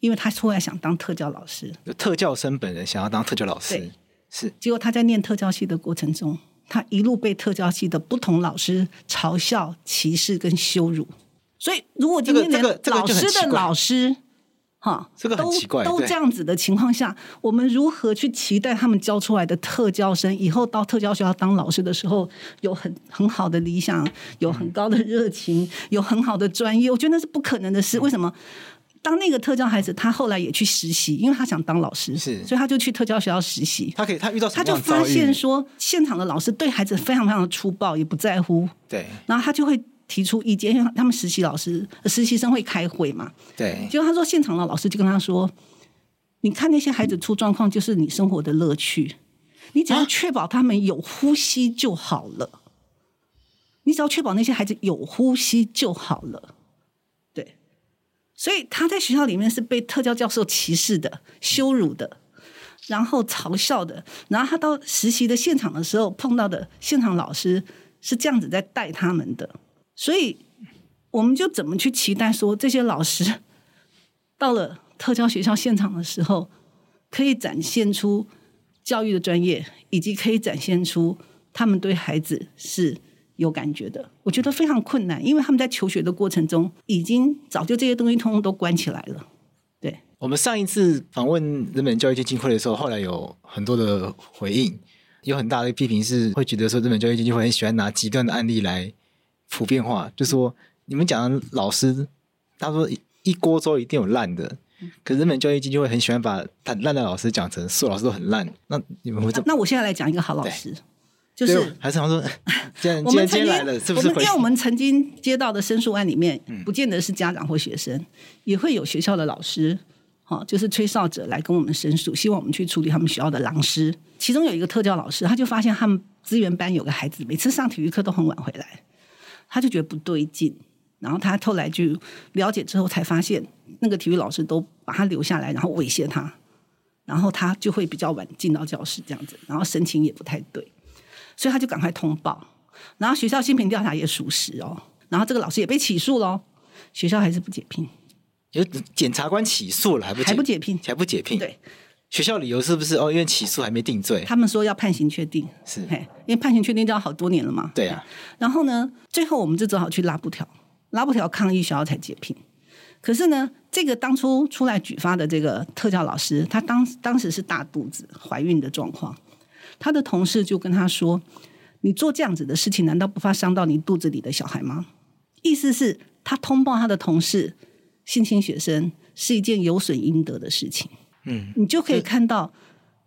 因为他出来想当特教老师，特教生本人想要当特教老师，是。结果他在念特教系的过程中，他一路被特教系的不同老师嘲笑、歧视跟羞辱。所以，如果今天连老师的老师哈，这个很奇怪，都都这样子的情况下，我们如何去期待他们教出来的特教生以后到特教学校当老师的时候，有很很好的理想，有很高的热情，有很好的专业？我觉得那是不可能的事。为什么？当那个特教孩子，他后来也去实习，因为他想当老师，是，所以他就去特教学校实习。他可以，他遇到？他就发现说，现场的老师对孩子非常非常的粗暴，也不在乎。对，然后他就会。提出意见，因为他们实习老师、实习生会开会嘛。对。结果他说，现场的老师就跟他说：“你看那些孩子出状况，就是你生活的乐趣。你只要确保他们有呼吸就好了。啊、你只要确保那些孩子有呼吸就好了。”对。所以他在学校里面是被特教教授歧视的、羞辱的，然后嘲笑的。然后他到实习的现场的时候，碰到的现场老师是这样子在带他们的。所以，我们就怎么去期待说，这些老师 到了特教学校现场的时候，可以展现出教育的专业，以及可以展现出他们对孩子是有感觉的？我觉得非常困难，因为他们在求学的过程中，已经早就这些东西通通都关起来了。对，我们上一次访问人本教育基金会的时候，后来有很多的回应，有很大的批评是会觉得说，人本教育基金会很喜欢拿极端的案例来。普遍化就说，你们讲的老师，他说一锅粥一定有烂的，可是人本教育基金会很喜欢把他烂的老师讲成所有老师都很烂。那你们会怎么？那我现在来讲一个好老师，就是还是他说，既然 我们今天来了，是不是？因为我们曾经接到的申诉案里面，不见得是家长或学生，也会有学校的老师，哈，就是吹哨者来跟我们申诉，希望我们去处理他们学校的狼师。其中有一个特教老师，他就发现他们资源班有个孩子，每次上体育课都很晚回来。他就觉得不对劲，然后他后来就了解之后才发现，那个体育老师都把他留下来，然后威胁他，然后他就会比较晚进到教室这样子，然后神情也不太对，所以他就赶快通报，然后学校新品调查也属实哦，然后这个老师也被起诉了，学校还是不解聘，有检察官起诉了还不还不解聘，还不解聘，对。学校理由是不是哦？因为起诉还没定罪，他们说要判刑确定，是，因为判刑确定就要好多年了嘛。对啊，然后呢，最后我们就只好去拉布条，拉布条抗议学校才解聘。可是呢，这个当初出来举发的这个特教老师，他当当时是大肚子怀孕的状况，他的同事就跟他说：“你做这样子的事情，难道不怕伤到你肚子里的小孩吗？”意思是，他通报他的同事性侵学生是一件有损阴德的事情。嗯，你就可以看到，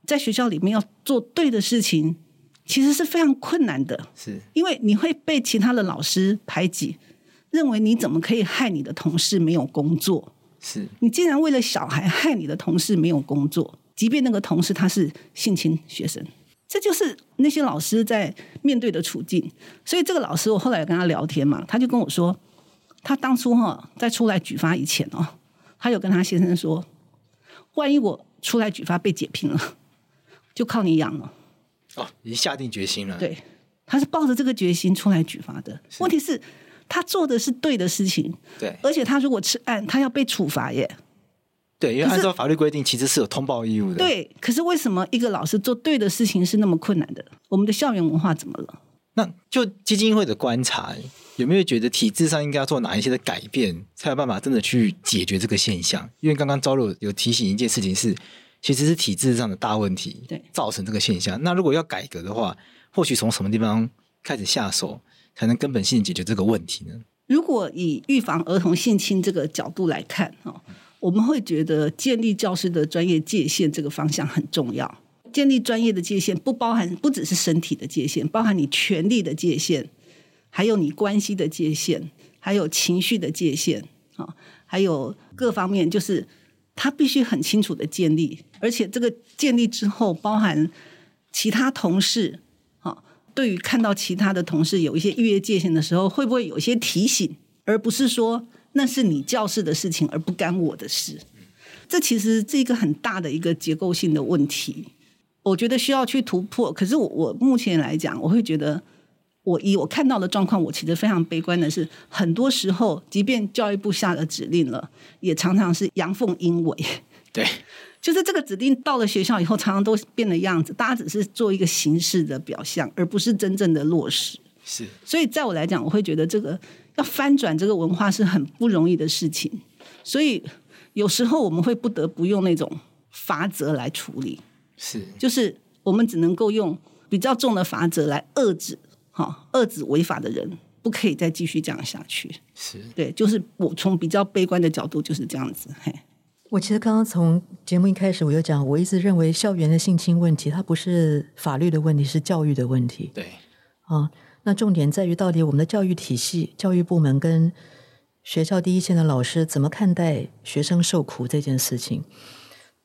在学校里面要做对的事情，其实是非常困难的。是，因为你会被其他的老师排挤，认为你怎么可以害你的同事没有工作？是，你竟然为了小孩害你的同事没有工作，即便那个同事他是性侵学生，这就是那些老师在面对的处境。所以这个老师，我后来跟他聊天嘛，他就跟我说，他当初哈在出来举发以前哦，他有跟他先生说。万一我出来举发被解聘了，就靠你养了。哦，已经下定决心了。对，他是抱着这个决心出来举发的。问题是，他做的是对的事情。对，而且他如果吃案，他要被处罚耶。对，因为按照法律规定，其实是有通报义务的。对，可是为什么一个老师做对的事情是那么困难的？我们的校园文化怎么了？那就基金会的观察。有没有觉得体制上应该要做哪一些的改变，才有办法真的去解决这个现象？因为刚刚昭如有提醒一件事情是，其实是体制上的大问题，对，造成这个现象。那如果要改革的话，或许从什么地方开始下手，才能根本性解决这个问题呢？如果以预防儿童性侵这个角度来看，哈，我们会觉得建立教师的专业界限这个方向很重要。建立专业的界限，不包含不只是身体的界限，包含你权利的界限。还有你关系的界限，还有情绪的界限，啊，还有各方面，就是他必须很清楚的建立，而且这个建立之后，包含其他同事，啊，对于看到其他的同事有一些逾越界限的时候，会不会有一些提醒，而不是说那是你教室的事情，而不干我的事。这其实是一个很大的一个结构性的问题，我觉得需要去突破。可是我我目前来讲，我会觉得。我以我看到的状况，我其实非常悲观的是，很多时候，即便教育部下了指令了，也常常是阳奉阴违。对，就是这个指令到了学校以后，常常都变了样子，大家只是做一个形式的表象，而不是真正的落实。是，所以在我来讲，我会觉得这个要翻转这个文化是很不容易的事情。所以。有时候我们会不得不用那种法则来处理，是，就是我们只能够用比较重的法则来遏制，哈，遏制违法的人，不可以再继续这样下去。是对，就是我从比较悲观的角度就是这样子。嘿，我其实刚刚从节目一开始我就讲，我一直认为校园的性侵问题，它不是法律的问题，是教育的问题。对，啊，那重点在于到底我们的教育体系、教育部门跟学校第一线的老师怎么看待学生受苦这件事情。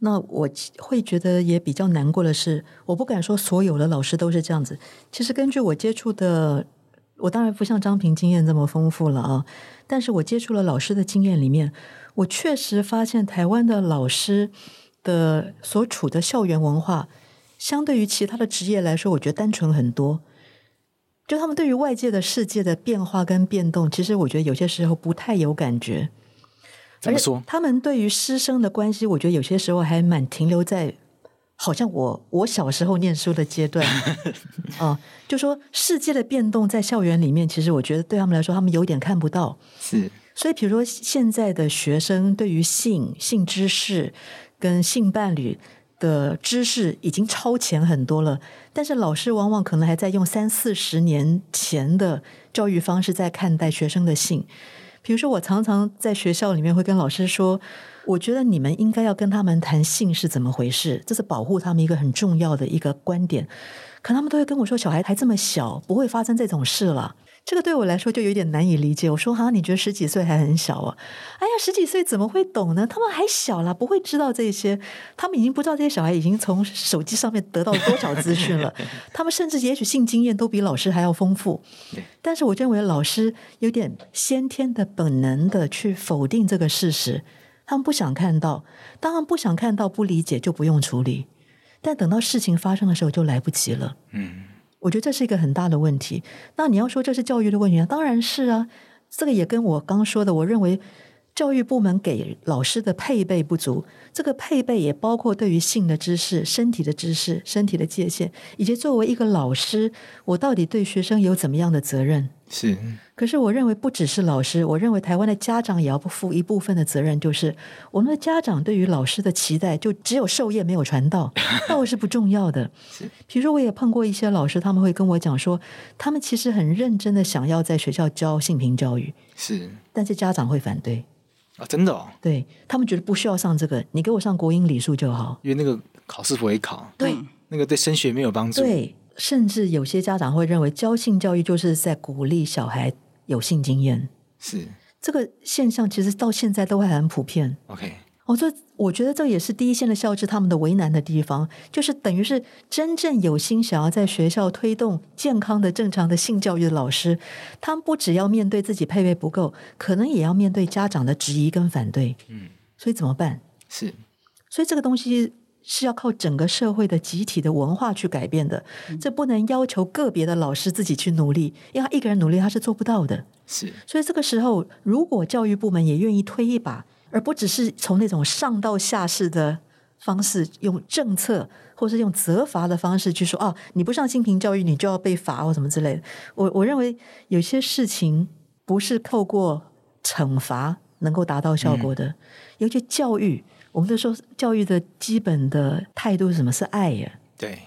那我会觉得也比较难过的是，我不敢说所有的老师都是这样子。其实根据我接触的。我当然不像张平经验这么丰富了啊，但是我接触了老师的经验里面，我确实发现台湾的老师的所处的校园文化，相对于其他的职业来说，我觉得单纯很多。就他们对于外界的世界的变化跟变动，其实我觉得有些时候不太有感觉。怎么说？他们对于师生的关系，我觉得有些时候还蛮停留在。好像我我小时候念书的阶段啊，就说世界的变动在校园里面，其实我觉得对他们来说，他们有点看不到。是，所以比如说现在的学生对于性、性知识跟性伴侣的知识已经超前很多了，但是老师往往可能还在用三四十年前的教育方式在看待学生的性。比如说，我常常在学校里面会跟老师说。我觉得你们应该要跟他们谈性是怎么回事，这是保护他们一个很重要的一个观点。可他们都会跟我说，小孩还这么小，不会发生这种事了。这个对我来说就有点难以理解。我说哈，你觉得十几岁还很小啊？哎呀，十几岁怎么会懂呢？他们还小了，不会知道这些。他们已经不知道这些小孩已经从手机上面得到多少资讯了。他们甚至也许性经验都比老师还要丰富。但是我认为老师有点先天的本能的去否定这个事实。他们不想看到，当然不想看到、不理解就不用处理，但等到事情发生的时候就来不及了。嗯，我觉得这是一个很大的问题。那你要说这是教育的问题，当然是啊。这个也跟我刚说的，我认为。教育部门给老师的配备不足，这个配备也包括对于性的知识、身体的知识、身体的界限，以及作为一个老师，我到底对学生有怎么样的责任？是。可是我认为不只是老师，我认为台湾的家长也要不负一部分的责任，就是我们的家长对于老师的期待，就只有授业没有传道，道是不重要的。是。比如说，我也碰过一些老师，他们会跟我讲说，他们其实很认真的想要在学校教性平教育，是，但是家长会反对。啊，真的哦，对，他们觉得不需要上这个，你给我上国英礼数就好，因为那个考试不会考，对，那个对升学没有帮助，对，甚至有些家长会认为教性教育就是在鼓励小孩有性经验，是这个现象，其实到现在都还很普遍。OK。我这，我觉得这也是第一线的校志他们的为难的地方，就是等于是真正有心想要在学校推动健康的、正常的性教育的老师，他们不只要面对自己配备不够，可能也要面对家长的质疑跟反对。嗯，所以怎么办？是，所以这个东西是要靠整个社会的集体的文化去改变的，这不能要求个别的老师自己去努力，因为他一个人努力他是做不到的。是，所以这个时候，如果教育部门也愿意推一把。而不只是从那种上到下式的方式，用政策或是用责罚的方式去说啊，你不上性平教育，你就要被罚或什么之类的。我我认为有些事情不是透过惩罚能够达到效果的。嗯、尤其教育，我们都说教育的基本的态度是什么？是爱呀，对，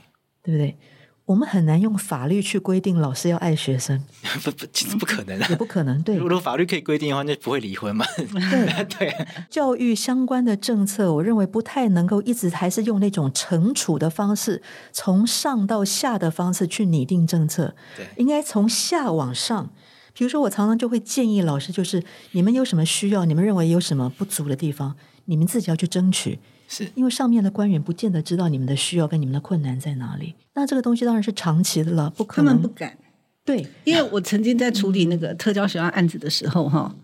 对不对？我们很难用法律去规定老师要爱学生，不不，其实不可能啊，也不可能。对，如果法律可以规定的话，那不会离婚嘛？对 对，教育相关的政策，我认为不太能够一直还是用那种惩处的方式，从上到下的方式去拟定政策。对，应该从下往上。比如说，我常常就会建议老师，就是你们有什么需要，你们认为有什么不足的地方，你们自己要去争取。是因为上面的官员不见得知道你们的需要跟你们的困难在哪里，那这个东西当然是长期的了，不可能。他们不敢。对，因为我曾经在处理那个特教学校案子的时候，哈、嗯，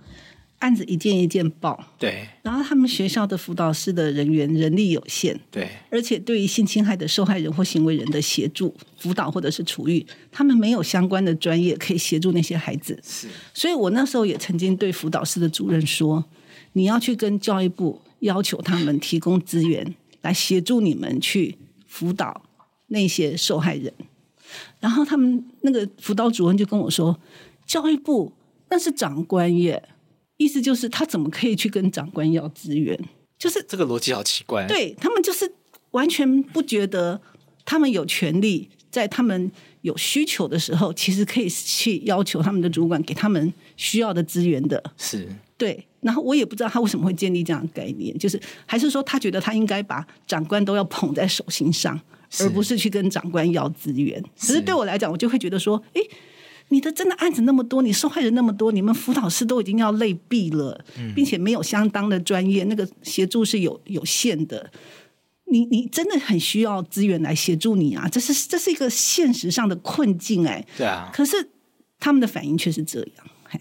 案子一件一件报，对，然后他们学校的辅导室的人员人力有限，对，而且对于性侵害的受害人或行为人的协助、辅导或者是处遇，他们没有相关的专业可以协助那些孩子，是，所以我那时候也曾经对辅导室的主任说，你要去跟教育部。要求他们提供资源来协助你们去辅导那些受害人，然后他们那个辅导主任就跟我说：“教育部那是长官耶，意思就是他怎么可以去跟长官要资源？就是这个逻辑好奇怪。对他们就是完全不觉得他们有权利在他们有需求的时候，其实可以去要求他们的主管给他们需要的资源的。是对，然后我也不知道他为什么会建立这样的概念，就是还是说他觉得他应该把长官都要捧在手心上，而不是去跟长官要资源。可是对我来讲，我就会觉得说，诶。你的真的案子那么多，你受害人那么多，你们辅导师都已经要累毙了，并且没有相当的专业，那个协助是有有限的。你你真的很需要资源来协助你啊！这是这是一个现实上的困境哎。对啊。可是他们的反应却是这样。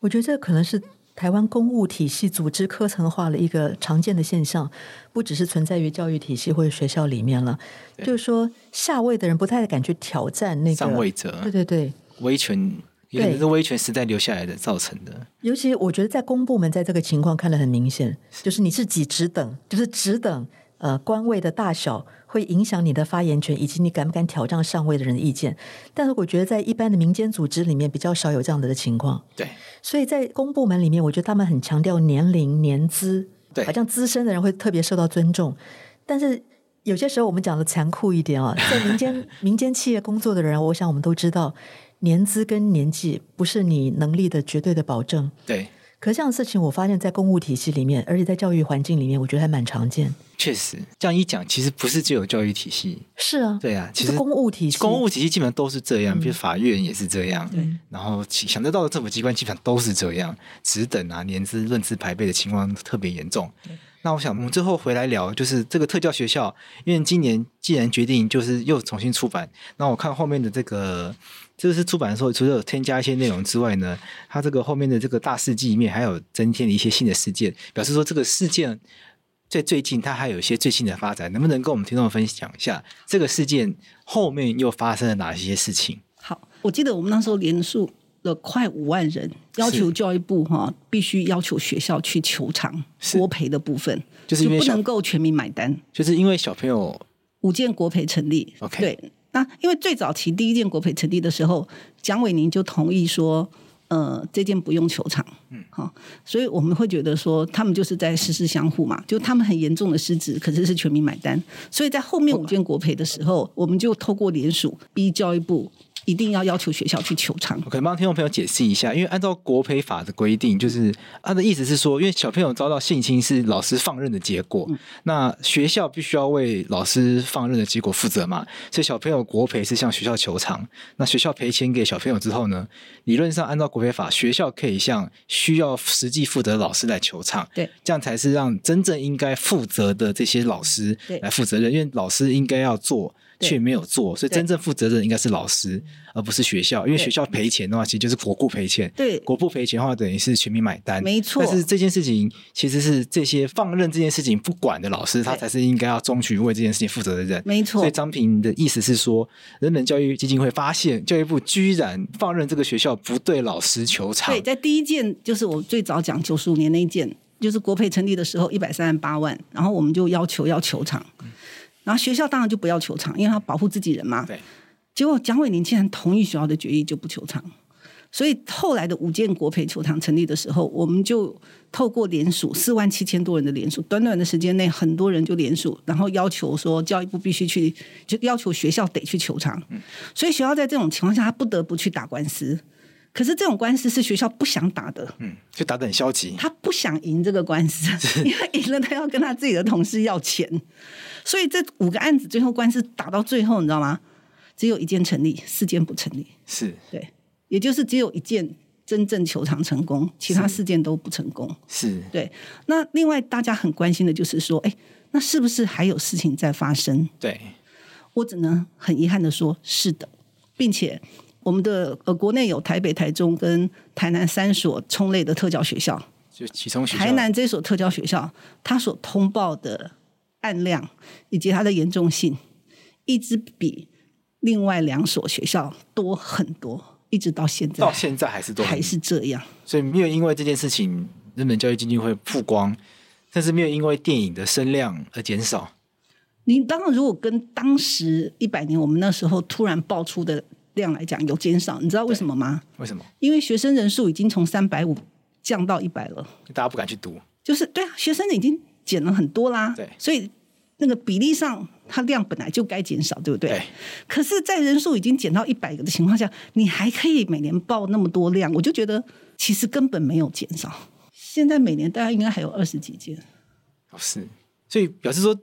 我觉得这可能是台湾公务体系组织科层化了一个常见的现象，不只是存在于教育体系或者学校里面了。就是说，下位的人不太敢去挑战那个上位者。对对对。威权也是威权时代留下来的造成的。尤其我觉得在公部门，在这个情况看得很明显，就是你是几职等，就是职等呃官位的大小会影响你的发言权，以及你敢不敢挑战上位的人的意见。但是我觉得在一般的民间组织里面比较少有这样的情况。对，所以在公部门里面，我觉得他们很强调年龄年资，对，好像资深的人会特别受到尊重。但是有些时候我们讲的残酷一点啊，在民间民间企业工作的人，我想我们都知道。年资跟年纪不是你能力的绝对的保证。对，可是这样的事情，我发现在公务体系里面，而且在教育环境里面，我觉得还蛮常见。确实，这样一讲，其实不是只有教育体系。是啊，对啊，其实公务体系，公务体系基本上都是这样，比如法院也是这样。对，然后想得到的政府机关基本上都是这样，职等啊、年资、论资排辈的情况特别严重。那我想，我们最后回来聊，就是这个特教学校，因为今年既然决定就是又重新出版，那我看后面的这个。这个是出版的时候，除了有添加一些内容之外呢，它这个后面的这个大事记里面还有增添了一些新的事件，表示说这个事件在最近它还有一些最新的发展，能不能跟我们听众分享一下这个事件后面又发生了哪些事情？好，我记得我们那时候连署了快五万人，要求教育部哈必须要求学校去求偿国赔的部分，就是因为就不能够全民买单，就是因为小朋友五件国赔成立，OK 对。那因为最早期第一件国赔成立的时候，蒋伟宁就同意说，呃，这件不用球场，嗯，好，所以我们会觉得说，他们就是在实施相互嘛，就他们很严重的失职，可是是全民买单，所以在后面五件国赔的时候，我们就透过联署逼教育部。一定要要求学校去求偿。我可以帮听众朋友解释一下，因为按照国培法的规定，就是他的意思是说，因为小朋友遭到性侵是老师放任的结果，嗯、那学校必须要为老师放任的结果负责嘛，所以小朋友国培是向学校求偿。那学校赔钱给小朋友之后呢，理论上按照国培法，学校可以向需要实际负责的老师来求偿。对，这样才是让真正应该负责的这些老师来负责任，因为老师应该要做。却没有做，所以真正负责任应该是老师，而不是学校。因为学校赔钱的话，其实就是国库赔钱。对，国库赔钱的话，等于是全民买单。没错。但是这件事情其实是这些放任这件事情不管的老师，他才是应该要争取为这件事情负责的人。没错。所以张平的意思是说，人本教育基金会发现教育部居然放任这个学校不对老师求偿。对，在第一件就是我最早讲九十五年那一件，就是国赔成立的时候一百三十八万，然后我们就要求要求偿。嗯然后学校当然就不要求偿，因为他保护自己人嘛。对。结果蒋伟宁竟然同意学校的决议，就不求偿。所以后来的五建国培球场成立的时候，我们就透过联署四万七千多人的联署，短短的时间内很多人就联署，然后要求说教育部必须去，就要求学校得去球场。嗯。所以学校在这种情况下，他不得不去打官司。可是这种官司是学校不想打的。嗯，就打得很消极。他不想赢这个官司，因为赢了他要跟他自己的同事要钱。所以这五个案子最后官司打到最后，你知道吗？只有一件成立，四件不成立。是对，也就是只有一件真正球场成功，其他四件都不成功。是对。那另外大家很关心的就是说，哎，那是不是还有事情在发生？对，我只能很遗憾的说，是的，并且我们的呃国内有台北、台中跟台南三所冲类的特教学校，就其中台南这所特教学校，它所通报的。案量以及它的严重性，一直比另外两所学校多很多，一直到现在，到现在还是多，还是这样。所以没有因为这件事情，日本教育基金会曝光，但是没有因为电影的声量而减少。你当然，如果跟当时一百年我们那时候突然爆出的量来讲，有减少，你知道为什么吗？为什么？因为学生人数已经从三百五降到一百了，大家不敢去读。就是对啊，学生已经。减了很多啦。对，所以那个比例上，它量本来就该减少，对不对？对。可是，在人数已经减到一百个的情况下，你还可以每年报那么多量，我就觉得其实根本没有减少。现在每年大概应该还有二十几件。哦，是。所以表示说。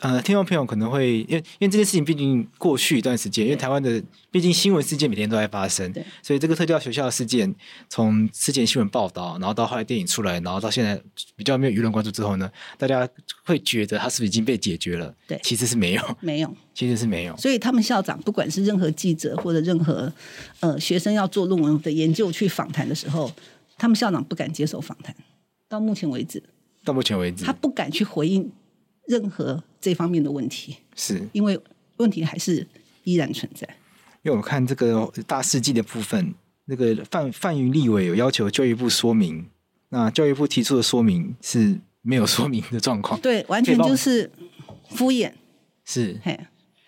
呃，听众朋友可能会因为因为这件事情毕竟过去一段时间，因为台湾的毕竟新闻事件每天都在发生，所以这个特教学校的事件从之前新闻报道，然后到后来电影出来，然后到现在比较没有舆论关注之后呢，大家会觉得他是不是已经被解决了？对，其实是没有，没有，其实是没有。所以他们校长不管是任何记者或者任何呃学生要做论文的研究去访谈的时候，他们校长不敢接受访谈。到目前为止，到目前为止，他不敢去回应。任何这方面的问题，是。因为问题还是依然存在。因为我看这个大事记的部分，那个范范云立委有要求教育部说明，那教育部提出的说明是没有说明的状况，对，完全就是敷衍，是，嘿，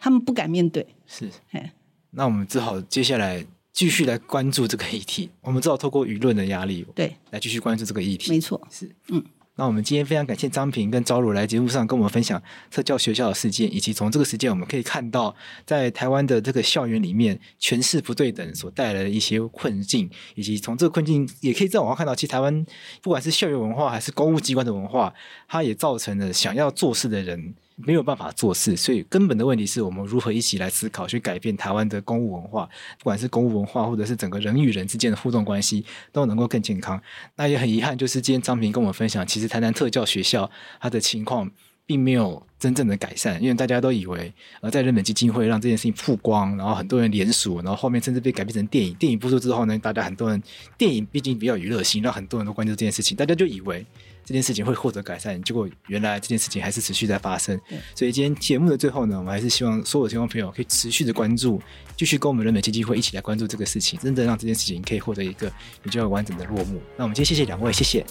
他们不敢面对，是，嘿，那我们只好接下来继续来关注这个议题，我们只好透过舆论的压力，对，来继续关注这个议题，没错，是，嗯。那我们今天非常感谢张平跟昭如来节目上跟我们分享特教学校的事件，以及从这个事件我们可以看到，在台湾的这个校园里面权势不对等所带来的一些困境，以及从这个困境也可以在网上看到，其实台湾不管是校园文化还是公务机关的文化，它也造成了想要做事的人没有办法做事，所以根本的问题是我们如何一起来思考，去改变台湾的公务文化，不管是公务文化，或者是整个人与人之间的互动关系，都能够更健康。那也很遗憾，就是今天张平跟我们分享，其实台南特教学校它的情况并没有真正的改善，因为大家都以为呃在人本基金会让这件事情曝光，然后很多人联署，然后后面甚至被改编成电影。电影播出之后呢，大家很多人电影毕竟比较娱乐性，让很多人都关注这件事情，大家就以为。这件事情会获得改善，结果原来这件事情还是持续在发生。所以今天节目的最后呢，我们还是希望所有的听众朋友可以持续的关注，继续跟我们人美基金会一起来关注这个事情，真的让这件事情可以获得一个比较完整的落幕。那我们今天谢谢两位，谢谢。